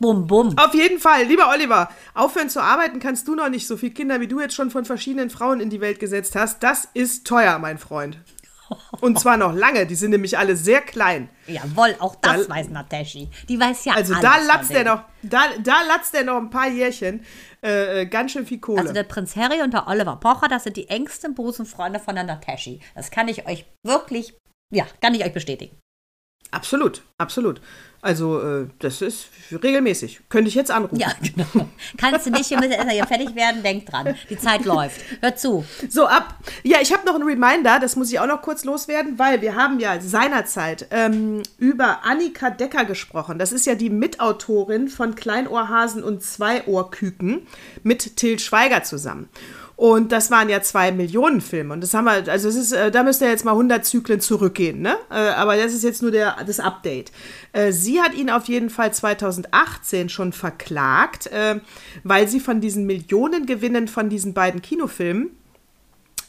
Bum, bum. Auf jeden Fall, lieber Oliver, aufhören zu arbeiten kannst du noch nicht. So viele Kinder, wie du jetzt schon von verschiedenen Frauen in die Welt gesetzt hast, das ist teuer, mein Freund. Und zwar noch lange. Die sind nämlich alle sehr klein. Jawohl, auch das Da- weiß Nataschi. Die weiß ja Also alles da latzt der denen. noch, da, da latzt der noch ein paar Jährchen. Äh, äh, ganz schön viel Kohle. Also der Prinz Harry und der Oliver Pocher, das sind die engsten Busenfreunde von der Nataschi. Das kann ich euch wirklich, ja, kann ich euch bestätigen. Absolut, absolut. Also äh, das ist regelmäßig. Könnte ich jetzt anrufen. Ja, genau. Kannst du nicht, wir müssen erst hier fertig werden, denk dran. Die Zeit läuft. Hör zu. So, ab. Ja, ich habe noch einen Reminder, das muss ich auch noch kurz loswerden, weil wir haben ja seinerzeit ähm, über Annika Decker gesprochen. Das ist ja die Mitautorin von Kleinohrhasen und Zweiohrküken mit Till Schweiger zusammen. Und das waren ja zwei Millionen Filme. Und das haben wir, also es ist, äh, da müsst ihr jetzt mal 100 Zyklen zurückgehen, ne? Äh, aber das ist jetzt nur der, das Update. Äh, sie hat ihn auf jeden Fall 2018 schon verklagt, weil sie von diesen Millionengewinnen von diesen beiden Kinofilmen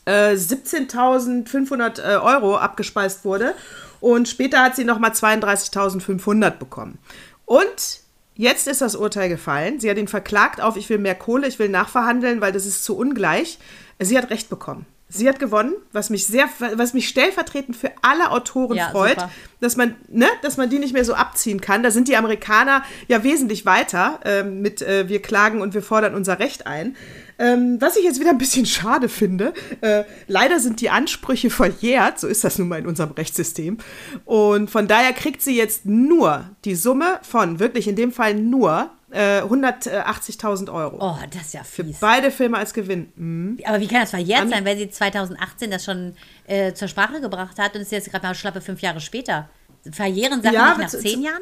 äh, 17.500 äh, Euro abgespeist wurde. Und später hat sie nochmal 32.500 bekommen. Und jetzt ist das Urteil gefallen. Sie hat ihn verklagt auf, ich will mehr Kohle, ich will nachverhandeln, weil das ist zu ungleich. Sie hat Recht bekommen. Sie hat gewonnen, was mich sehr, was mich stellvertretend für alle Autoren Ja, freut, super. dass man, ne, dass man die nicht mehr so abziehen kann. Da sind die Amerikaner ja wesentlich weiter ähm, mit äh, wir klagen und wir fordern unser Recht ein. Ähm, was ich jetzt wieder ein bisschen schade finde, äh, leider sind die Ansprüche verjährt, so ist das nun mal in unserem Rechtssystem. Und von daher kriegt sie jetzt nur die Summe von, wirklich in dem Fall nur, äh, 180.000 Euro. Oh, das ist ja fies. Beide Filme als Gewinn. Mhm. Aber wie kann das verjährt sein, wenn sie 2018 das schon äh, zur Sprache gebracht hat und es ist jetzt gerade mal schlappe fünf Jahre später? Verjähren Sachen Ja, nicht nach zehn Jahren?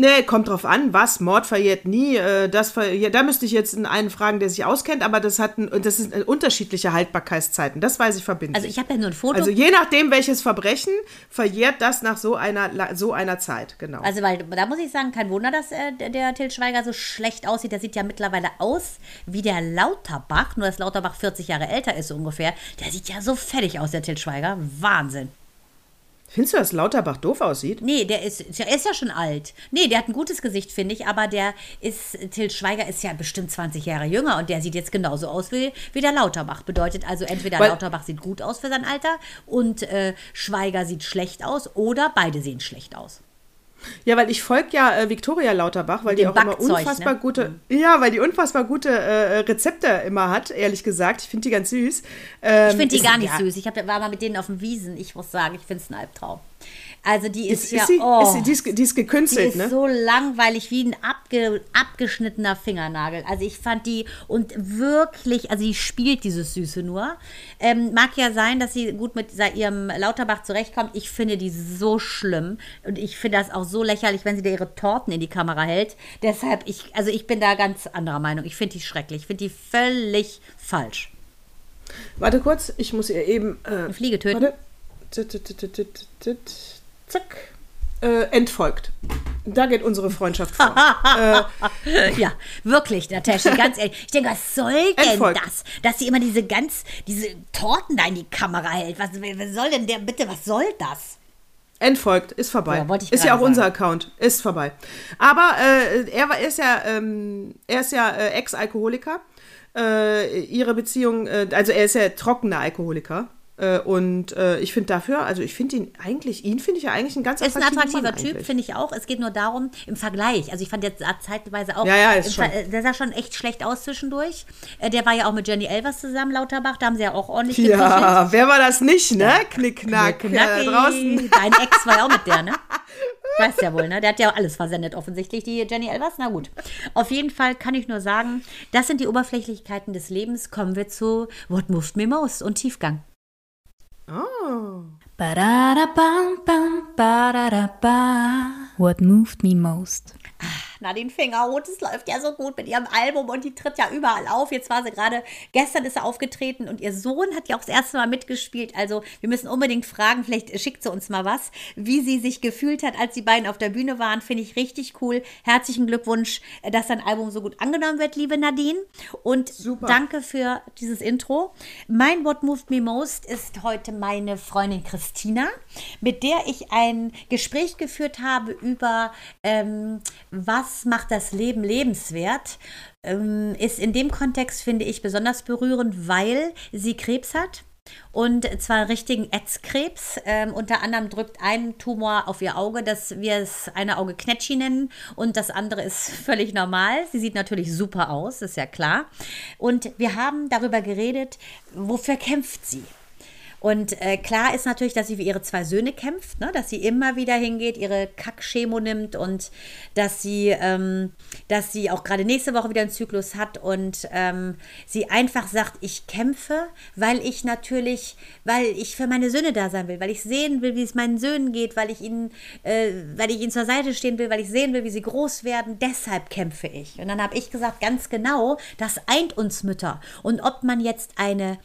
Nee, kommt drauf an, was. Mord verjährt nie. Äh, das verjährt, da müsste ich jetzt einen fragen, der sich auskennt, aber das hat ein, das sind äh, unterschiedliche Haltbarkeitszeiten. Das weiß ich verbindlich. Also ich habe ja nur ein Foto. Also je nachdem, welches Verbrechen, verjährt das nach so einer, so einer Zeit, genau. Also, weil da muss ich sagen, kein Wunder, dass äh, der, der Til Schweiger so schlecht aussieht. Der sieht ja mittlerweile aus wie der Lauterbach, nur dass Lauterbach 40 Jahre älter ist so ungefähr. Der sieht ja so fertig aus, der Til Schweiger. Wahnsinn. Findest du, dass Lauterbach doof aussieht? Nee, der ist, der ist ja schon alt. Nee, der hat ein gutes Gesicht, finde ich, aber der ist, Til Schweiger ist ja bestimmt 20 Jahre jünger und der sieht jetzt genauso aus wie, wie der Lauterbach. Bedeutet also, entweder Weil- Lauterbach sieht gut aus für sein Alter und äh, Schweiger sieht schlecht aus oder beide sehen schlecht aus. Ja, weil ich folge ja äh, Viktoria Lauterbach, weil die auch immer Backzeug, unfassbar ne? gute, ja, weil die unfassbar gute äh, Rezepte immer hat, ehrlich gesagt. Ich finde die ganz süß. Ähm, Ich finde die gar nicht ja, süß. Ich hab, war mal mit denen auf dem Wiesen. Ich muss sagen, ich finde es ein Albtraum. Also die ist, Ist, ja, ist, sie, oh, ist sie, die, ist, die ist die gekünstelt, ist ne? so langweilig wie ein abge, abgeschnittener Fingernagel. Also ich fand die und wirklich, also die spielt dieses Süße nur. Ähm, mag ja sein, dass sie gut mit ihrem Lauterbach zurechtkommt. Ich finde die so schlimm und ich finde das auch so lächerlich, wenn sie da ihre Torten in die Kamera hält. Deshalb, ich, also ich bin da ganz anderer Meinung. Ich finde die schrecklich. Ich finde die völlig falsch. Warte kurz, ich muss ihr eben. Äh, Eine Fliege töten. Warte. Zack. Äh, entfolgt. Da geht unsere Freundschaft vor. Ja, wirklich, Natascha, ganz ehrlich. Ich denke, was soll denn Entfolgt. das? Dass sie immer diese ganz, diese Torten da in die Kamera hält. Was, was soll denn der, bitte, was soll das? Entfolgt, ist vorbei. Ja, ist ja auch gerade unser sagen. Account, ist vorbei. Aber äh, er war, er ist ja, ähm, er ist ja äh, Ex-Alkoholiker. Äh, ihre Beziehung, äh, also er ist ja trockener Alkoholiker. Äh, und äh, ich finde dafür, also ich finde ihn eigentlich, ihn finde ich ja eigentlich ein ganz Ist ein attraktiver attraktiver Mann Typ, finde ich auch. Es geht nur darum, im Vergleich. Also ich fand jetzt zeitweise auch, Ja, ja, ist schon. Der sah schon echt schlecht aus zwischendurch. Äh, Der war ja auch mit Jenny Elvers zusammen, Lauterbach. Da haben sie ja auch ordentlich. Ja, wer war das nicht, ne? Knickknack. Ja, Knacki. da draußen. Dein Ex war ja auch mit der, ne? Weißt ja wohl, ne? Der hat ja auch alles versendet, offensichtlich, die Jenny Elvers. Na gut. Auf jeden Fall kann ich nur sagen, das sind die Oberflächlichkeiten des Lebens. Kommen wir zu What Moved Me Most und Tiefgang. Oh. What moved me most? Nadine Fingerhut, es läuft ja so gut mit ihrem Album und die tritt ja überall auf. Jetzt war sie gerade, gestern ist sie aufgetreten und ihr Sohn hat ja auch das erste Mal mitgespielt. Also wir müssen unbedingt fragen, vielleicht schickt sie uns mal was, wie sie sich gefühlt hat, als die beiden auf der Bühne waren. Finde ich richtig cool. Herzlichen Glückwunsch, dass dein Album so gut angenommen wird, liebe Nadine. Und Super. danke für dieses Intro. Mein What Moved Me Most ist heute meine Freundin Christina, mit der ich ein Gespräch geführt habe über, ähm, was macht das Leben lebenswert. Ähm, ist in dem Kontext, finde ich, besonders berührend, weil sie Krebs hat. und zwar richtigen Ätzkrebs. Ähm, unter anderem drückt ein Tumor auf ihr Auge, das wir es eine Auge Knetschi nennen und das andere ist völlig normal. Sie sieht natürlich super aus, ist ja klar. Und wir haben darüber geredet, wofür kämpft sie? Und äh, klar ist natürlich, dass sie für ihre zwei Söhne kämpft, ne? dass sie immer wieder hingeht, ihre Kackchemo nimmt und dass sie, ähm, dass sie auch gerade nächste Woche wieder einen Zyklus hat und ähm, sie einfach sagt, ich kämpfe, weil ich natürlich, weil ich für meine Söhne da sein will, weil ich sehen will, wie es meinen Söhnen geht, weil ich ihnen, äh, weil ich ihnen zur Seite stehen will, weil ich sehen will, wie sie groß werden. Deshalb kämpfe ich. Und dann habe ich gesagt, ganz genau, das eint uns Mütter. Und ob man jetzt eine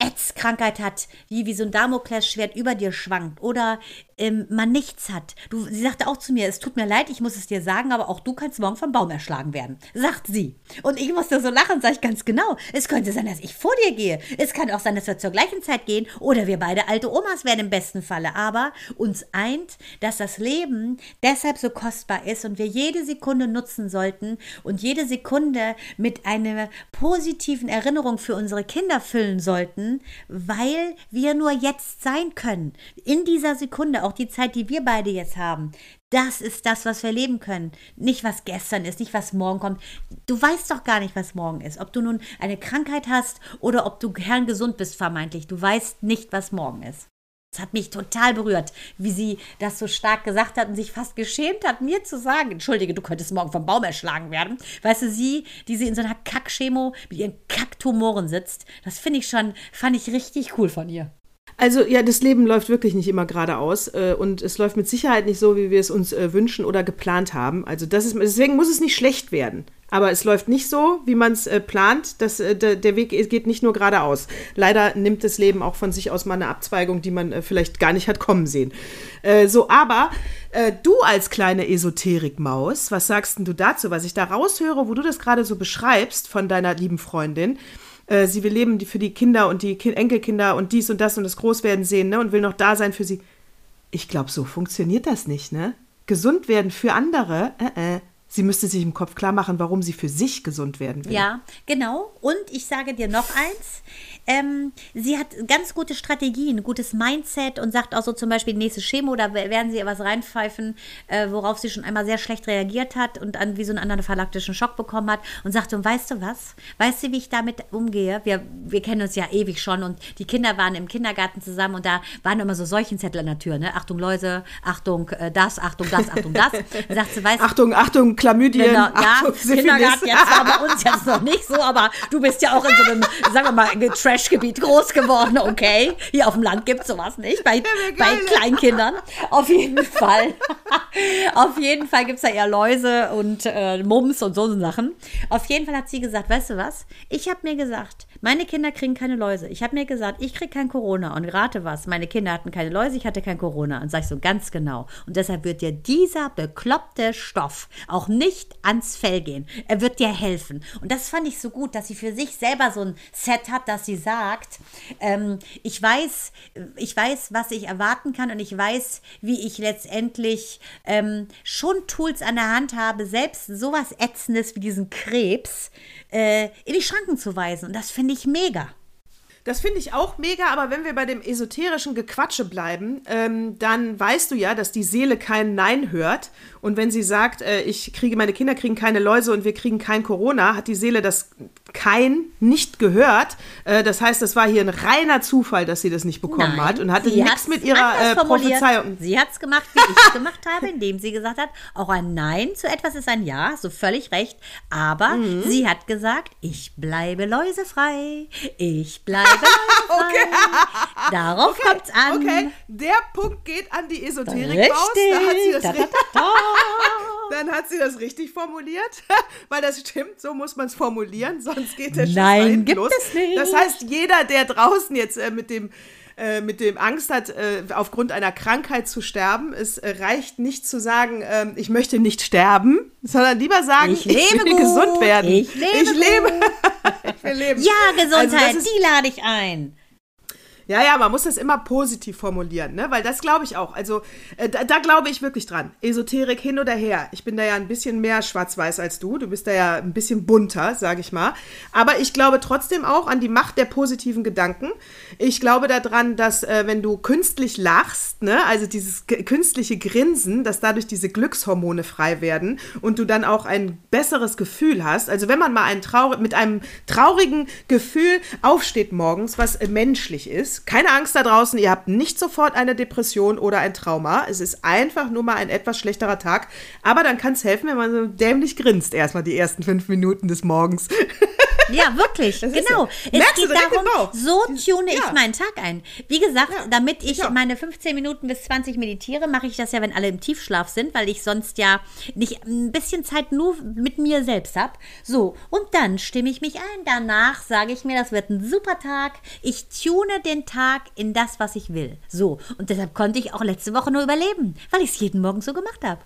Ätzkrankheit hat, die wie so ein Damoklesschwert über dir schwankt. Oder ähm, man nichts hat. Du, sie sagte auch zu mir, es tut mir leid, ich muss es dir sagen, aber auch du kannst morgen vom Baum erschlagen werden, sagt sie. Und ich musste so lachen, sage ich ganz genau. Es könnte sein, dass ich vor dir gehe. Es kann auch sein, dass wir zur gleichen Zeit gehen oder wir beide alte Omas werden im besten Falle. Aber uns eint, dass das Leben deshalb so kostbar ist und wir jede Sekunde nutzen sollten und jede Sekunde mit einer positiven Erinnerung für unsere Kinder füllen sollten, weil wir nur jetzt sein können. In dieser Sekunde, auch die Zeit, die wir beide jetzt haben, das ist das, was wir leben können. Nicht, was gestern ist, nicht, was morgen kommt. Du weißt doch gar nicht, was morgen ist. Ob du nun eine Krankheit hast oder ob du kerngesund bist, vermeintlich. Du weißt nicht, was morgen ist. Es hat mich total berührt, wie sie das so stark gesagt hat und sich fast geschämt hat, mir zu sagen, entschuldige, du könntest morgen vom Baum erschlagen werden. Weißt du, sie, die sie in so einer Kackchemo mit ihren Kacktumoren sitzt, das finde ich schon, fand ich richtig cool von ihr. Also ja, das Leben läuft wirklich nicht immer geradeaus äh, und es läuft mit Sicherheit nicht so, wie wir es uns äh, wünschen oder geplant haben. Also das ist, deswegen muss es nicht schlecht werden. Aber es läuft nicht so, wie man es äh, plant. Das, äh, der, der Weg geht nicht nur geradeaus. Leider nimmt das Leben auch von sich aus mal eine Abzweigung, die man äh, vielleicht gar nicht hat kommen sehen. Äh, so, aber du als kleine Esoterikmaus, was sagst denn du dazu, was ich da raushöre, wo du das gerade so beschreibst von deiner lieben Freundin? Äh, sie will leben für die Kinder und die Ki Enkelkinder und dies und das und das Großwerden sehen, ne? Und will noch da sein für sie. Ich glaube, so funktioniert das nicht, ne? Gesund werden für andere, äh, äh. Sie müsste sich im Kopf klar machen, warum sie für sich gesund werden will. Ja, genau. Und ich sage dir noch eins. Ähm, sie hat ganz gute Strategien, ein gutes Mindset und sagt auch so zum Beispiel, nächste Chemo, da werden sie ihr was reinpfeifen, äh, worauf sie schon einmal sehr schlecht reagiert hat und dann wie so einen anaphylaktischen Schock bekommen hat und sagte, und weißt du was? Weißt du, wie ich damit umgehe? Wir, wir kennen uns ja ewig schon und die Kinder waren im Kindergarten zusammen und da waren immer so Seuchenzettel an der Tür, ne? Achtung Läuse, Achtung äh, das, Achtung das, Achtung das. sagt sie, weißt, Achtung, Achtung, Chlamydien, Genau, Achtung, ja, Kindergarten jetzt war bei uns jetzt noch nicht so, aber du bist ja auch in so einem, sagen wir mal, Trash-Gebiet groß geworden, okay? Hier auf dem Land gibt es sowas nicht, bei, bei Kleinkindern. Auf jeden Fall. auf jeden Fall gibt es da eher Läuse und äh, Mums und so Sachen. Auf jeden Fall hat sie gesagt, weißt du was? Ich habe mir gesagt, meine Kinder kriegen keine Läuse. Ich habe mir gesagt, ich kriege kein Corona. Und rate was, meine Kinder hatten keine Läuse, ich hatte kein Corona. Und sag ich so ganz genau. Und deshalb wird dir dieser bekloppte Stoff auch nicht ans Fell gehen. Er wird dir helfen. Und das fand ich so gut, dass sie für sich selber so ein Set hat, dass sie sagt, ähm, ich weiß, ich weiß, was ich erwarten kann und ich weiß, wie ich letztendlich ähm, schon Tools an der Hand habe, selbst sowas Ätzendes wie diesen Krebs äh, in die Schranken zu weisen. Und das finde ich mega. Das finde ich auch mega, aber wenn wir bei dem esoterischen Gequatsche bleiben, ähm, dann weißt du ja, dass die Seele kein Nein hört. Und wenn sie sagt, äh, ich kriege, meine Kinder kriegen keine Läuse und wir kriegen kein Corona, hat die Seele das kein nicht gehört. Äh, das heißt, das war hier ein reiner Zufall, dass sie das nicht bekommen Nein, hat und hatte nichts mit ihrer äh. Prophezeiung. Sie hat es gemacht, wie ich es gemacht habe, indem sie gesagt hat, auch ein Nein zu etwas ist ein Ja, so völlig recht. Aber Mhm. sie hat gesagt, ich bleibe läusefrei. Ich bleibe läusefrei. Darauf kommt's an. Okay, der Punkt geht an die Esoterik-Maus. Da hat sie das Da, da, da, da. Dann hat sie das richtig formuliert, weil das stimmt, so muss man es formulieren, sonst geht der Nein, gibt los. es nicht. Das heißt, jeder, der draußen jetzt äh, mit dem äh, mit dem Angst hat, äh, aufgrund einer Krankheit zu sterben. Es äh, reicht nicht zu sagen, ähm, ich möchte nicht sterben, sondern lieber sagen, Ich lebe will gut. gesund werden. Ich lebe ich lebe. ich will leben. Ja, Also Gesundheit, das ist- die lade ich ein. Ja, ja, man muss das immer positiv formulieren, ne? Weil das glaube ich auch. Also äh, da, da glaube ich wirklich dran. Esoterik hin oder her. Ich bin da ja ein bisschen mehr schwarz-weiß als du. Du bist da ja ein bisschen bunter, sage ich mal. Aber ich glaube trotzdem auch an die Macht der positiven Gedanken. Ich glaube daran, dass äh, wenn du künstlich lachst, ne, also dieses künstliche Grinsen, dass dadurch diese Glückshormone frei werden und du dann auch ein besseres Gefühl hast. Also wenn man mal ein mit einem traurigen Gefühl aufsteht morgens, was äh, menschlich ist, keine Angst da draußen, ihr habt nicht sofort eine Depression oder ein Trauma. Es ist einfach nur mal ein etwas schlechterer Tag. Aber dann kann es helfen, wenn man so dämlich grinst, erstmal die ersten fünf Minuten des Morgens. Ja, wirklich, Das genau. so. Es Merkst geht darum, Bauch. so tune ich Ja. meinen Tag ein. Wie gesagt, Ja, damit ich ich auch. meine 15 Minuten bis 20 meditiere, mache ich das ja, wenn alle im Tiefschlaf sind, weil ich sonst ja nicht ein bisschen Zeit nur mit mir selbst habe. So, und dann stimme ich mich ein. Danach sage ich mir, das wird ein super Tag. Ich tune den Tag in das, was ich will. So, und deshalb konnte ich auch letzte Woche nur überleben, weil ich es jeden Morgen so gemacht habe.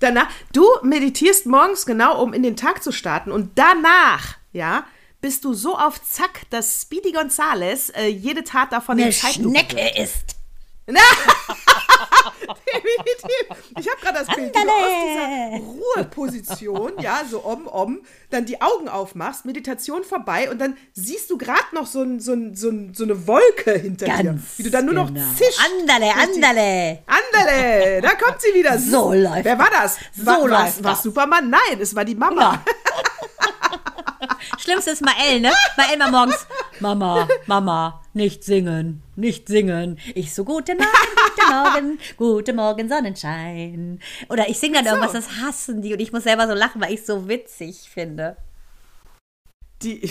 Danach, du meditierst morgens genau, um in den Tag zu starten. Und danach, ja, bist du so auf Zack, dass Speedy Gonzales äh, jede Tat davon Eine Schnecke ist. Na, definitiv. Ich habe gerade das Bild, wie du aus dieser Ruheposition, ja, so om, om, dann die Augen aufmachst, Meditation vorbei und dann siehst du gerade noch so, ein, so, ein, so, ein, so eine Wolke hinter dir, Ganz wie du dann nur noch genau. zischst. Andale, andale. Andale, da kommt sie wieder. So läuft Wer war das? So war, läuft war's das. Superman? Nein, es war die Mama. Schlimmste ist Mael, ne? Mael mal morgens, Mama, Mama, nicht singen, nicht singen. Ich so, guten Morgen, guten Morgen, guten Morgen, Sonnenschein. Oder ich singe dann irgendwas, das hassen die und ich muss selber so lachen, weil ich es so witzig finde. Die,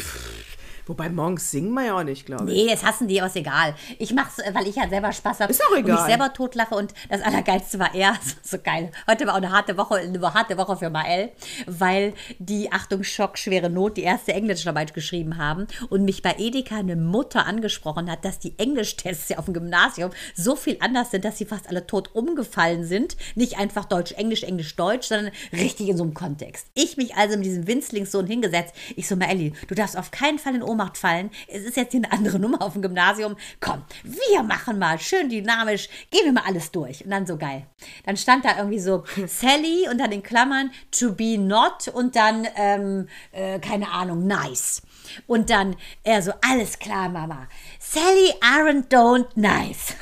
wobei morgens singen wir ja auch nicht, glaube ich. Nee, das hassen die, aber ist egal. Ich mach's, weil ich ja selber Spaß habe. Ist auch Und mich egal. selber totlache und das Allergeilste war er, so geil. Heute war auch eine harte Woche, eine harte Woche für Mael, weil die, Achtung, Schock, schwere Not, die erste Englischarbeit geschrieben haben und mich bei Edeka eine Mutter angesprochen hat, dass die Englischtests ja auf dem Gymnasium so viel anders sind, dass sie fast alle tot umgefallen sind. Nicht einfach Deutsch, Englisch, Englisch, Deutsch, sondern richtig in so einem Kontext. Ich mich also mit diesem Winzlingssohn hingesetzt. Ich so, Maeli, du darfst auf keinen Fall in Ohnmacht fallen. Es ist jetzt hier eine andere Nummer auf dem Gymnasium. Komm, wir machen mal schön dynamisch. Gehen wir mal alles durch. Und dann so geil. Dann stand da irgendwie so Sally und dann in Klammern to be not und dann, ähm, äh, keine Ahnung, nice. Und dann er so, alles klar, Mama. Sally aren't don't nice.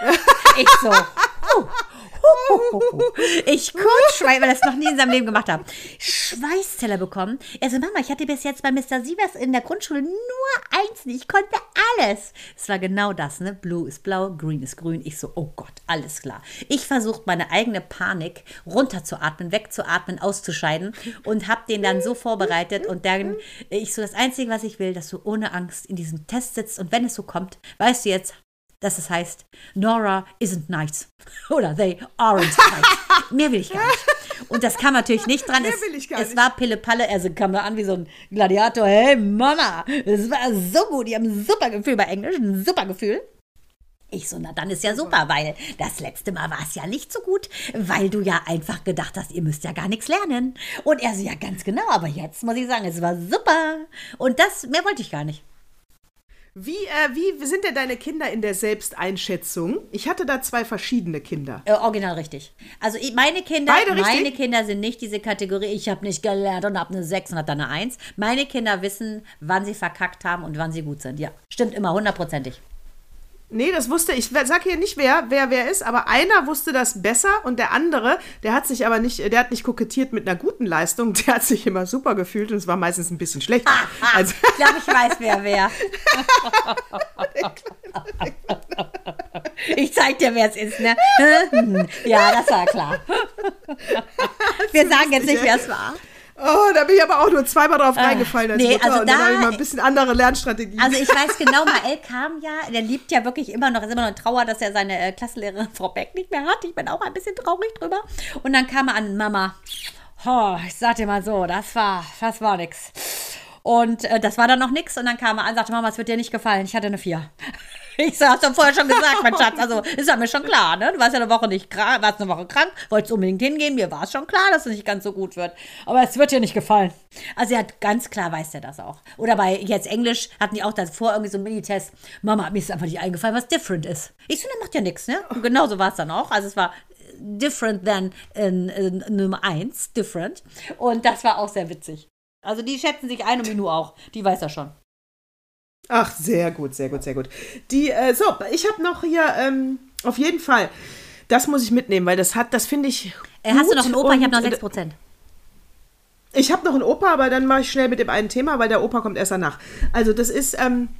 Ich so, huh. Ich kurz schweiß, weil das noch nie in seinem Leben gemacht hat. Schweißteller bekommen. Er so, Mama, ich hatte bis jetzt bei Mr. Sievers in der Grundschule nur eins. Ich konnte alles. Es war genau das, ne? Blue ist blau, green ist grün. Ich so, oh Gott, alles klar. Ich versucht meine eigene Panik runterzuatmen, wegzuatmen, auszuscheiden und hab den dann so vorbereitet und dann ich so, das Einzige, was ich will, dass du ohne Angst in diesem Test sitzt und wenn es so kommt, weißt du jetzt, dass es heißt, Nora isn't nice. Oder they aren't nice. Mehr will ich gar nicht. Und das kam natürlich nicht dran. Mehr es, will ich gar es nicht. war Pille-Palle, also kam da an wie so ein Gladiator. Hey Mama, das war so gut. Die haben ein super Gefühl bei Englisch, ein super Gefühl. Ich so, na dann ist ja super, weil das letzte Mal war es ja nicht so gut, weil du ja einfach gedacht hast, ihr müsst ja gar nichts lernen. Und er so, ja ganz genau, aber jetzt muss ich sagen, es war super. Und das, mehr wollte ich gar nicht. Wie, äh, wie sind denn deine Kinder in der Selbsteinschätzung? Ich hatte da zwei verschiedene Kinder. Äh, original richtig. Also meine Kinder, meine Kinder sind nicht diese Kategorie, ich habe nicht gelernt und habe eine 6 und habe dann eine 1. Meine Kinder wissen, wann sie verkackt haben und wann sie gut sind. Ja, stimmt immer, hundertprozentig. Nee, das wusste ich. Sag hier nicht wer, wer wer ist, aber einer wusste das besser und der andere, der hat sich aber nicht, der hat nicht kokettiert mit einer guten Leistung, der hat sich immer super gefühlt und es war meistens ein bisschen schlechter. Also, Ich glaube, ich weiß, wer wer. Ich zeig dir, wer es ist, ne? Ja, das war klar. Wir sagen jetzt nicht, wer es war. Oh, da bin ich aber auch nur zweimal drauf reingefallen als nee, Mutter also und dann da- habe ich mal ein bisschen andere Lernstrategien. Also ich weiß genau, Mael kam ja, der liebt ja wirklich immer noch, ist immer noch in Trauer, dass er seine äh, Klassenlehrerin Frau Beck nicht mehr hat. Ich bin auch ein bisschen traurig drüber. Und dann kam er an, Mama, oh, ich sag dir mal so, das war, das war nix. Und äh, das war dann noch nichts. Und dann kam er an sagte, Mama, es wird dir nicht gefallen. Ich hatte eine 4. Ich hast du vorher schon gesagt, mein Schatz. Also, ist ja mir schon klar, ne? Du warst ja eine Woche nicht krank, warst eine Woche krank, wolltest unbedingt hingehen. Mir war es schon klar, dass es nicht ganz so gut wird. Aber es wird dir nicht gefallen. Also, er hat ganz klar, weiß er das auch. Oder bei jetzt Englisch hatten die auch davor irgendwie so einen Minitest. Mama, mir ist einfach nicht eingefallen, was different ist. Ich so, das macht ja nichts, ne? Und genau so war es dann auch. Also, es war different than in, Nummer 1, different. Und das war auch sehr witzig. Also die schätzen sich ein und Minu auch. Die weiß er schon. Ach, sehr gut, sehr gut, sehr gut. Die, äh, so, ich habe noch hier ähm, auf jeden Fall, das muss ich mitnehmen, weil das hat, das finde ich. Äh, hast du noch einen Opa? Ich habe noch 6%. Ich habe noch einen Opa, aber dann mache ich schnell mit dem einen Thema, weil der Opa kommt erst danach. Also, das ist, ähm,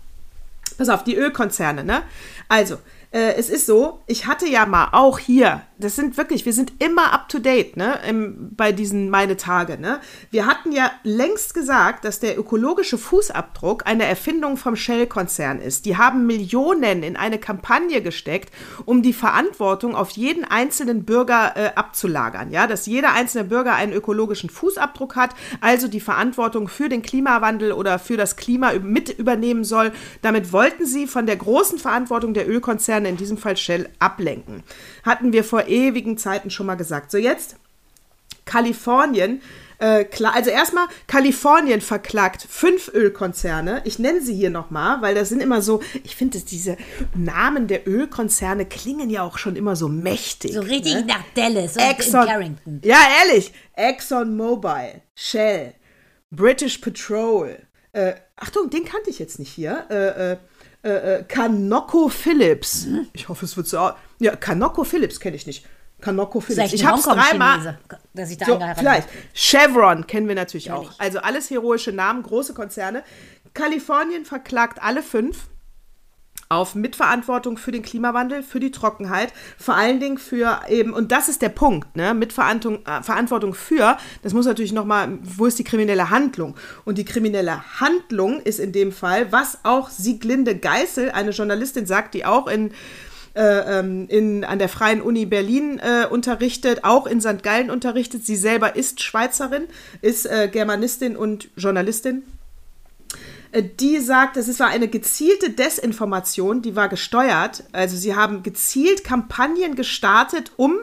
pass auf, die Ölkonzerne, ne? Also, äh, es ist so, ich hatte ja mal auch hier, das sind wirklich, wir sind immer up to date, ne, im, bei diesen meine Tage, ne. Wir hatten ja längst gesagt, dass der ökologische Fußabdruck eine Erfindung vom Shell-Konzern ist. Die haben Millionen in eine Kampagne gesteckt, um die Verantwortung auf jeden einzelnen Bürger äh, abzulagern, ja, dass jeder einzelne Bürger einen ökologischen Fußabdruck hat, also die Verantwortung für den Klimawandel oder für das Klima mit übernehmen soll. Damit wollten sie von der großen Verantwortung der Ölkonzerne Konzerne, in diesem Fall Shell, ablenken. Hatten wir vor ewigen Zeiten schon mal gesagt. So jetzt Kalifornien. Äh, klar, also erstmal, Kalifornien verklagt fünf Ölkonzerne. Ich nenne sie hier nochmal, weil das sind immer so, ich finde, diese Namen der Ölkonzerne klingen ja auch schon immer so mächtig. So richtig ne? nach Dallas und Exxon, Carrington. Ja, ehrlich. Exxon Mobil, Shell, British Petrol. Äh, Achtung, den kannte ich jetzt nicht hier. Äh, äh äh, Kanoko Phillips. Mhm. Ich hoffe, es wird so. Ja, Kanoko Phillips kenne ich nicht. Kanoko Phillips. Ich habe es dreimal. Dass ich da so, vielleicht. Chevron kennen wir natürlich ja, auch. Also alles heroische Namen, große Konzerne. Kalifornien verklagt alle fünf auf Mitverantwortung für den Klimawandel, für die Trockenheit, vor allen Dingen für eben, und das ist der Punkt, ne, Mitverantwortung äh, Verantwortung für, das muss natürlich nochmal, wo ist die kriminelle Handlung? Und die kriminelle Handlung ist in dem Fall, was auch Sieglinde Geißel, eine Journalistin sagt, die auch in äh, ähm, in, an der Freien Uni Berlin äh, unterrichtet, auch in St. Gallen unterrichtet. Sie selber ist Schweizerin, ist äh, Germanistin und Journalistin die sagt, es war eine gezielte Desinformation, die war gesteuert. Also sie haben gezielt Kampagnen gestartet, um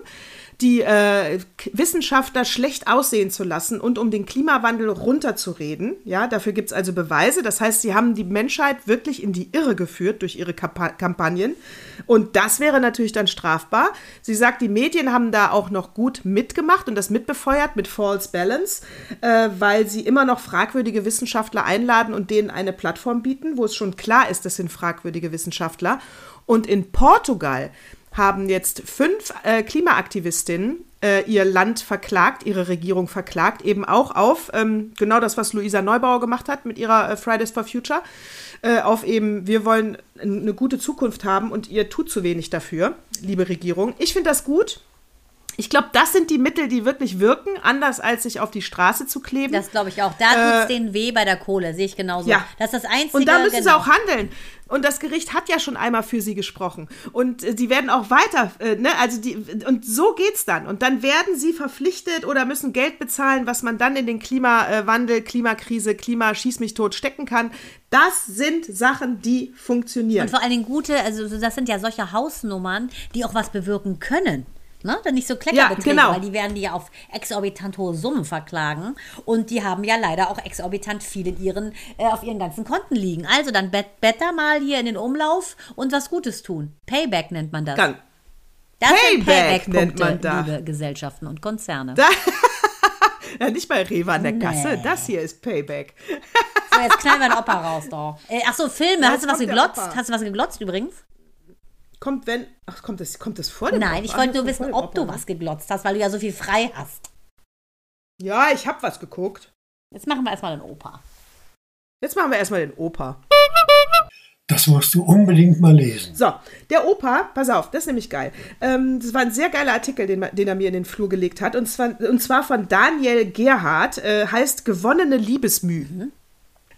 die äh, Wissenschaftler schlecht aussehen zu lassen und um den Klimawandel runterzureden. Ja, dafür gibt es also Beweise. Das heißt, sie haben die Menschheit wirklich in die Irre geführt durch ihre Kamp Kampagnen. Und das wäre natürlich dann strafbar. Sie sagt, die Medien haben da auch noch gut mitgemacht und das mitbefeuert mit False Balance, äh, weil sie immer noch fragwürdige Wissenschaftler einladen und denen eine Plattform bieten, wo es schon klar ist, das sind fragwürdige Wissenschaftler. Und in Portugal haben jetzt fünf äh, Klimaaktivistinnen äh, ihr Land verklagt, ihre Regierung verklagt, eben auch auf ähm, genau das, was Luisa Neubauer gemacht hat mit ihrer äh, Fridays for Future, äh, auf eben, wir wollen eine gute Zukunft haben und ihr tut zu wenig dafür, liebe Regierung. Ich finde das gut. Ich glaube, das sind die Mittel, die wirklich wirken, anders als sich auf die Straße zu kleben. Das glaube ich auch. Da tut es äh, denen weh bei der Kohle, sehe ich genauso. Ja. Das ist das Einzige. Und da müssen genau. sie auch handeln. Und das Gericht hat ja schon einmal für sie gesprochen. Und äh, sie werden auch weiter, äh, ne, also die, und so geht's dann. Und dann werden sie verpflichtet oder müssen Geld bezahlen, was man dann in den Klimawandel, Klimakrise, Klima, schieß mich tot stecken kann. Das sind Sachen, die funktionieren. Und vor allen Dingen gute, also das sind ja solche Hausnummern, die auch was bewirken können. Ne? Dann nicht so Kleckerbeträge, ja, genau. weil die werden die ja auf exorbitant hohe Summen verklagen und die haben ja leider auch exorbitant viel in ihren, äh, auf ihren ganzen Konten liegen. Also dann bet better mal hier in den Umlauf und was Gutes tun. Payback nennt man das. Gang. Das Payback, Payback nennt man das. liebe Gesellschaften und Konzerne. Da ja, nicht bei Rewe an der nee. Kasse. Das hier ist Payback. so, jetzt knallen wir den Opa raus, doch. Äh, ach so, Filme. Hast du was geglotzt? Hast du was geglotzt übrigens? Kommt, wenn. Ach, kommt das, kommt das vor dem Nein, ich wollte nur wissen, ob du was geglotzt hast, weil du ja so viel frei hast. Ja, ich hab was geguckt. Jetzt machen wir erstmal den Opa. Jetzt machen wir erstmal den Opa. Das musst du unbedingt mal lesen. So, der Opa, pass auf, das ist nämlich geil. Ähm, das war ein sehr geiler Artikel, den, den, er mir in den Flur gelegt hat. Und zwar, und zwar von Daniel Gerhardt, äh, heißt Gewonnene Liebesmüh. Mhm.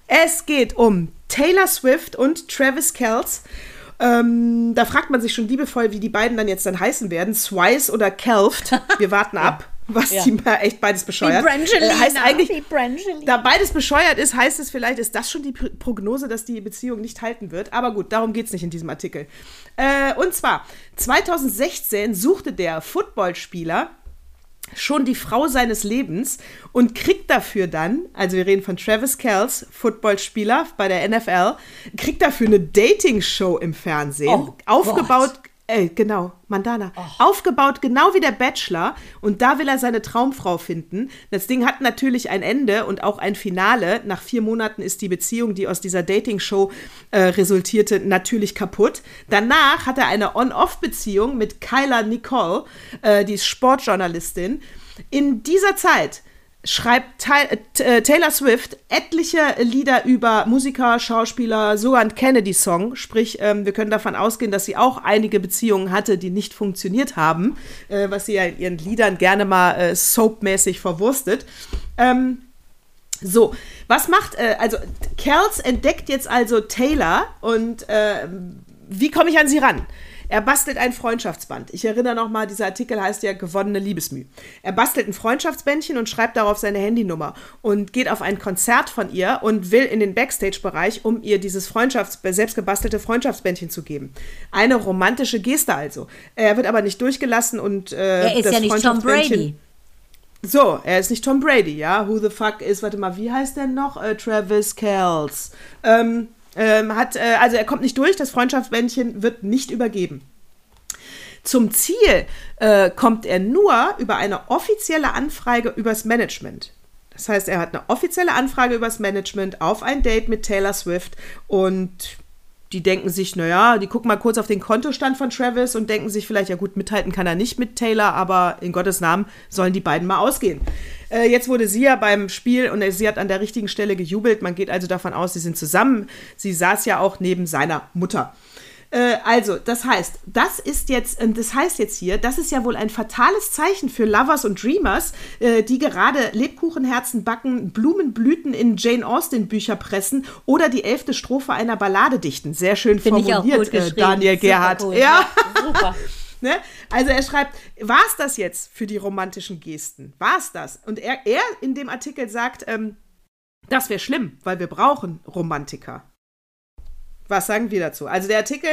Es geht um Taylor Swift und Travis Kells. Ähm, da fragt man sich schon liebevoll, wie die beiden dann jetzt dann heißen werden. Swice oder Kelft. Wir warten ab. was Ja. die mal echt beides bescheuert. Äh, heißt eigentlich, da beides bescheuert ist, heißt es vielleicht, ist das schon die Pr- Prognose, dass die Beziehung nicht halten wird. Aber gut, darum geht es nicht in diesem Artikel. Äh, und zwar, 2016 suchte der Footballspieler schon die Frau seines Lebens und kriegt dafür dann, also wir reden von Travis Kells, Footballspieler bei der NFL, kriegt dafür eine Dating-Show im Fernsehen, Oh aufgebaut, äh, genau, Mandana, aufgebaut genau wie der Bachelor und da will er seine Traumfrau finden. Das Ding hat natürlich ein Ende und auch ein Finale. Nach vier Monaten ist die Beziehung, die aus dieser Dating-Show äh, resultierte, natürlich kaputt. Danach hat er eine On-Off-Beziehung mit Kyla Nicole, äh, die ist Sportjournalistin. In dieser Zeit schreibt äh, äh, Taylor Swift etliche Lieder über Musiker, Schauspieler, sogar ein Kennedy-Song. Sprich, ähm, wir können davon ausgehen, dass sie auch einige Beziehungen hatte, die nicht funktioniert haben, äh, was sie ja in ihren Liedern gerne mal soapmäßig verwurstet. Ähm, so, was macht, also Kells entdeckt jetzt also Taylor und äh, wie komme ich an sie ran? Er bastelt ein Freundschaftsband. Ich erinnere nochmal, dieser Artikel heißt ja gewonnene Liebesmüh. Er bastelt ein Freundschaftsbändchen und schreibt darauf seine Handynummer und geht auf ein Konzert von ihr und will in den Backstage-Bereich, um ihr dieses Freundschafts selbstgebastelte Freundschaftsbändchen zu geben. Eine romantische Geste also. Er wird aber nicht durchgelassen und äh, Er ist das ja nicht Tom Brady. so, er ist nicht Tom Brady, ja. Who the fuck ist, warte mal, wie heißt der noch? Äh, Travis Kells. Ähm, ähm, hat, äh, also er kommt nicht durch, das Freundschaftsbändchen wird nicht übergeben. Zum Ziel äh, kommt er nur über eine offizielle Anfrage übers Management. Das heißt, er hat eine offizielle Anfrage übers Management auf ein Date mit Taylor Swift und die denken sich, naja, die gucken mal kurz auf den Kontostand von Travis und denken sich vielleicht, ja gut, mithalten kann er nicht mit Taylor, aber in Gottes Namen sollen die beiden mal ausgehen. Äh, jetzt wurde sie ja beim Spiel und sie hat an der richtigen Stelle gejubelt. Man geht also davon aus, sie sind zusammen. Sie saß ja auch neben seiner Mutter. Äh, also, das heißt, das ist jetzt, äh, das heißt jetzt hier, das ist ja wohl ein fatales Zeichen für Lovers und Dreamers, äh, die gerade Lebkuchenherzen backen, Blumenblüten in Jane Austen Bücher pressen oder die elfte Strophe einer Ballade dichten. Sehr schön auch formuliert, äh. Daniel Gerhardt. cool. Ja. super. Ne? Also er schreibt, war es das jetzt für die romantischen Gesten? War es das? Und er, er in dem Artikel sagt, ähm, das wäre schlimm, weil wir brauchen Romantiker. Was sagen wir dazu? Also der Artikel,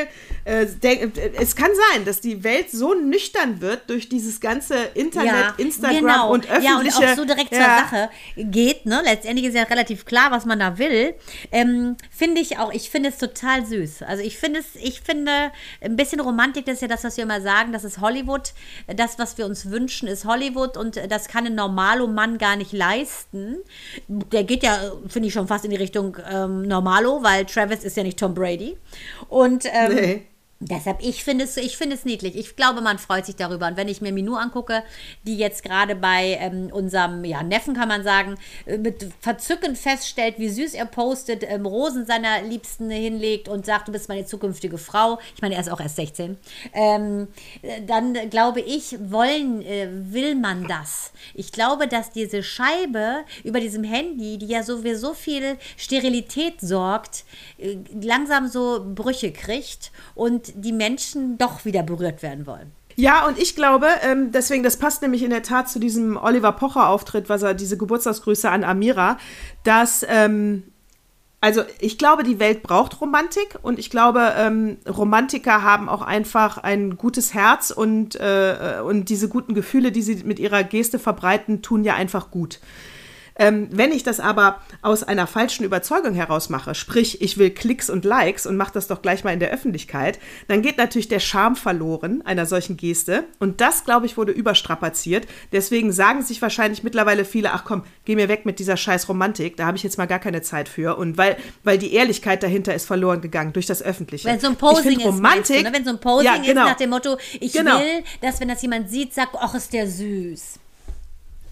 äh, der, äh, es kann sein, dass die Welt so nüchtern wird durch dieses ganze Internet, Instagram genau. und öffentliche... Ja, und auch so direkt Ja. zur Sache geht. Ne? Letztendlich ist ja relativ klar, was man da will. Ähm, finde ich auch, ich finde es total süß. Also ich finde es, ich finde, ein bisschen Romantik, das ist ja das, was wir immer sagen, das ist Hollywood. Das, was wir uns wünschen, ist Hollywood und das kann ein Normalo Mann gar nicht leisten. Der geht ja, finde ich, schon fast in die Richtung ähm, Normalo, weil Travis ist ja nicht Tom Brady. Und ähm, Nee. Deshalb, ich finde es, ich finde es niedlich. Ich glaube, man freut sich darüber. Und wenn ich mir Minou angucke, die jetzt gerade bei ähm, unserem ja, Neffen, kann man sagen, äh, mit Verzücken feststellt, wie süß er postet, ähm, Rosen seiner Liebsten hinlegt und sagt, du bist meine zukünftige Frau. Ich meine, er ist auch erst 16. Ähm, äh, dann glaube ich, wollen, äh, will man das. Ich glaube, dass diese Scheibe über diesem Handy, die ja so für so viel Sterilität sorgt, äh, langsam so Brüche kriegt und die Menschen doch wieder berührt werden wollen. Ja, und ich glaube, ähm, deswegen, das passt nämlich in der Tat zu diesem Oliver Pocher-Auftritt, was er, diese Geburtstagsgrüße an Amira, dass, ähm, also ich glaube, die Welt braucht Romantik und ich glaube, ähm, Romantiker haben auch einfach ein gutes Herz und, äh, und diese guten Gefühle, die sie mit ihrer Geste verbreiten, tun ja einfach gut. Ähm, wenn ich das aber aus einer falschen Überzeugung heraus mache, sprich, ich will Klicks und Likes und mache das doch gleich mal in der Öffentlichkeit, dann geht natürlich der Charme verloren einer solchen Geste. Und das, glaube ich, wurde überstrapaziert. Deswegen sagen sich wahrscheinlich mittlerweile viele, ach komm, geh mir weg mit dieser scheiß Romantik, da habe ich jetzt mal gar keine Zeit für. Und weil, weil die Ehrlichkeit dahinter ist verloren gegangen durch das Öffentliche. Wenn so ein Ich Posing find ist, du, ne? wenn so ein Posing Ja, genau. ist nach dem Motto, ich Genau. will, dass wenn das jemand sieht, sagt, ach, ist der süß.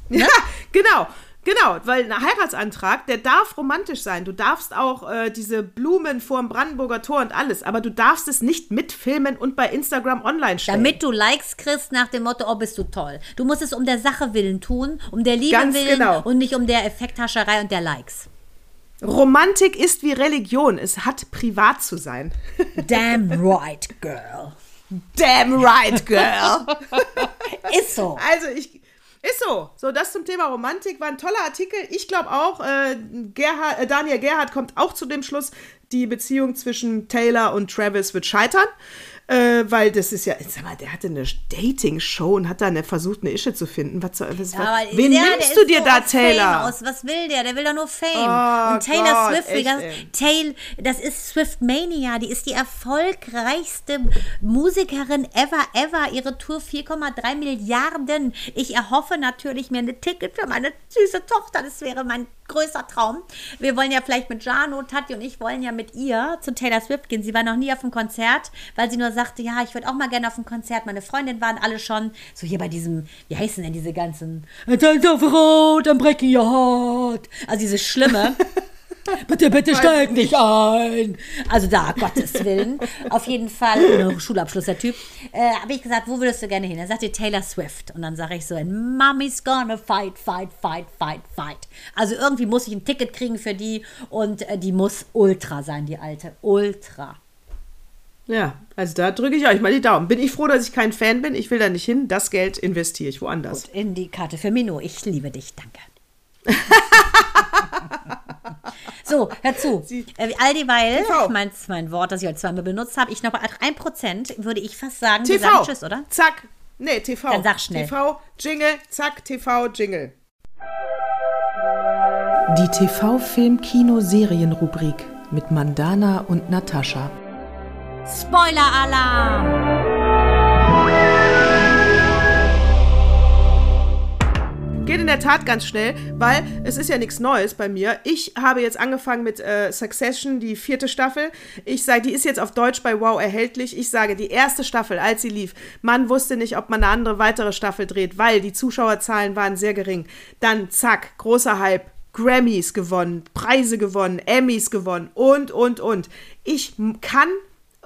Ja, genau. Genau, weil ein Heiratsantrag, der darf romantisch sein. Du darfst auch äh, diese Blumen vor dem Brandenburger Tor und alles, aber du darfst es nicht mitfilmen und bei Instagram online stellen. Damit du Likes kriegst nach dem Motto, oh, bist du toll. Du musst es um der Sache willen tun, um der Liebe Ganz willen genau. und nicht um der Effekthascherei und der Likes. Romantik ist wie Religion. Es hat privat zu sein. Damn right, girl. Damn right, girl. Ist so. Also ich, Ist so. So, das zum Thema Romantik war ein toller Artikel. Ich glaube auch, äh, Gerhard, äh, Daniel Gerhardt kommt auch zu dem Schluss, die Beziehung zwischen Taylor und Travis wird scheitern. Äh, weil das ist ja, sag mal, der hatte eine Dating-Show und hat da eine, versucht, eine Ische zu finden. Was, was, Ja, aber wen der, nimmst du dir so da, Taylor? Aus. Was will der? Der will doch nur Fame. Oh und Taylor Gott, Swift, echt, ey. Tail, das ist Swift Mania. Die ist die erfolgreichste Musikerin ever, ever. Ihre Tour 4,3 Milliarden. Ich erhoffe natürlich mir ein Ticket für meine süße Tochter. Das wäre mein größter Traum. Wir wollen ja vielleicht mit Jano, Tati und ich wollen ja mit ihr zu Taylor Swift gehen. Sie war noch nie auf einem Konzert, weil sie nur sagte, ja, ich würde auch mal gerne auf ein Konzert. Meine Freundin waren alle schon so hier bei diesem, wie heißen denn diese ganzen auf Rot, I'm breaking your heart. Also diese schlimme. Bitte, bitte steig nicht ein. Also da, Gottes Willen. Auf jeden Fall, Schulabschluss der Typ. Äh, habe ich gesagt, wo würdest du gerne hin? Er sagte Taylor Swift. Und dann sage ich so, Mommy's gonna fight, fight, fight, fight, fight. Also irgendwie muss ich ein Ticket kriegen für die und äh, die muss ultra sein, die alte. Ultra. Ja, also da drücke ich euch mal die Daumen. Bin ich froh, dass ich kein Fan bin. Ich will da nicht hin. Das Geld investiere ich woanders. In die Karte für Mino. Ich liebe dich, danke. so, hör zu. Äh, all dieweil, TV. mein, mein Wort, das ich heute zweimal benutzt habe, ich noch bei 1%, würde ich fast sagen, TV. sagen Tschüss, oder? Zack. Nee, TV. Dann sag schnell. TV, Jingle, zack, TV, Jingle. Die TV-Film-Kino-Serien-Rubrik mit Mandana und Natascha. Spoiler-Alarm! Geht in der Tat ganz schnell, weil es ist ja nichts Neues bei mir. Ich habe jetzt angefangen mit äh, Succession, die vierte Staffel. Ich sage, die ist jetzt auf Deutsch bei Wow erhältlich. Ich sage, die erste Staffel, als sie lief, man wusste nicht, ob man eine andere weitere Staffel dreht, weil die Zuschauerzahlen waren sehr gering. Dann zack, großer Hype. Grammys gewonnen, Preise gewonnen, Emmys gewonnen und, und, und. Ich kann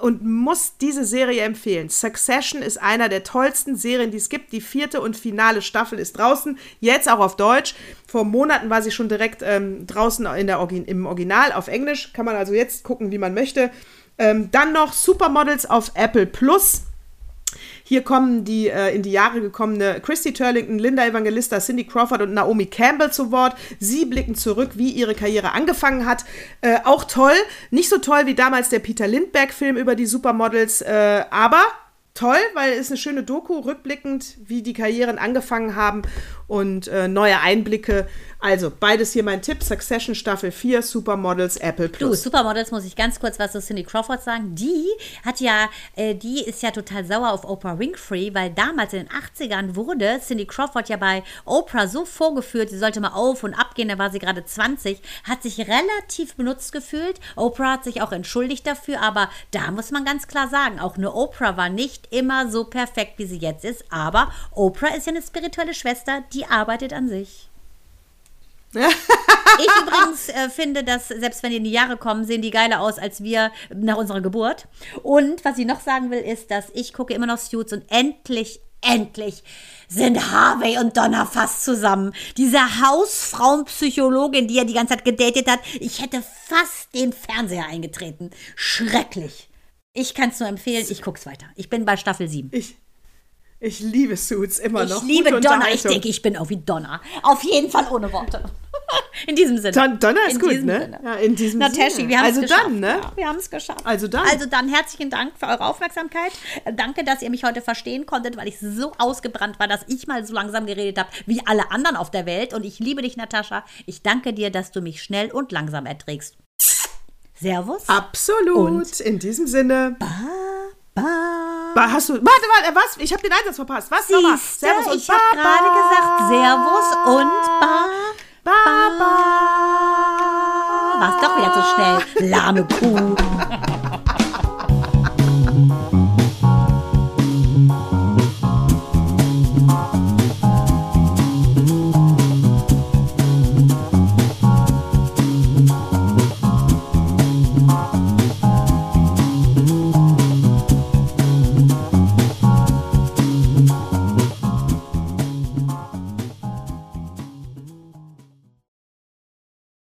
und muss diese Serie empfehlen. Succession ist einer der tollsten Serien, die es gibt. Die vierte und finale Staffel ist draußen, jetzt auch auf Deutsch. Vor Monaten war sie schon direkt ähm, draußen in der Orgi im Original auf Englisch. Kann man also jetzt gucken, wie man möchte. Ähm, dann noch Supermodels auf Apple Plus. Hier kommen die äh, in die Jahre gekommene Christy Turlington, Linda Evangelista, Cindy Crawford und Naomi Campbell zu Wort. Sie blicken zurück, wie ihre Karriere angefangen hat. Äh, auch toll. Nicht so toll wie damals der Peter Lindbergh-Film über die Supermodels, äh, aber toll, weil es eine schöne Doku, rückblickend, wie die Karrieren angefangen haben und äh, neue Einblicke. Also, beides hier mein Tipp: Succession Staffel 4, Supermodels, Apple Du, Plus. Supermodels muss ich ganz kurz was zu Cindy Crawford sagen. Die hat ja, äh, die ist ja total sauer auf Oprah Winfrey, weil damals in den 80ern wurde Cindy Crawford ja bei Oprah so vorgeführt, sie sollte mal auf und abgehen, da war sie gerade 20, hat sich relativ benutzt gefühlt. Oprah hat sich auch entschuldigt dafür, aber da muss man ganz klar sagen, auch eine Oprah war nicht immer so perfekt, wie sie jetzt ist, aber Oprah ist ja eine spirituelle Schwester, die arbeitet an sich. Ich übrigens äh, finde, dass selbst wenn die in die Jahre kommen, sehen die geiler aus als wir nach unserer Geburt. Und was ich noch sagen will, ist, dass ich gucke immer noch Suits und endlich, endlich sind Harvey und Donna fast zusammen. Diese Hausfrauenpsychologin, die er die ganze Zeit gedatet hat, ich hätte fast den Fernseher eingetreten. Schrecklich. Ich kann es nur empfehlen, ich guck's weiter. Ich bin bei Staffel 7. Ich, ich liebe Suits immer Ich noch. liebe Gute Donna. Ich denke, ich bin auch wie Donna. Auf jeden Fall ohne Worte. In diesem Sinne. Don Donner ist In gut, ne? Sinne. Ja, in diesem Na, Sinne. Wir haben es Also geschafft. dann, ne? Ja, wir haben es geschafft. Also dann. Also dann herzlichen Dank für eure Aufmerksamkeit. Danke, dass ihr mich heute verstehen konntet, weil ich so ausgebrannt war, dass ich mal so langsam geredet habe wie alle anderen auf der Welt. Und ich liebe dich, Natascha. Ich danke dir, dass du mich schnell und langsam erträgst. Servus. Absolut. Und- in diesem Sinne. Ba. Ba- Hast du. Warte, warte, was? Ich habe den Einsatz verpasst. Was? Nochmal. Servus und ich habe gerade gesagt Servus und Ba. Baba. War es doch wieder zu schnell. Lahme Kuh.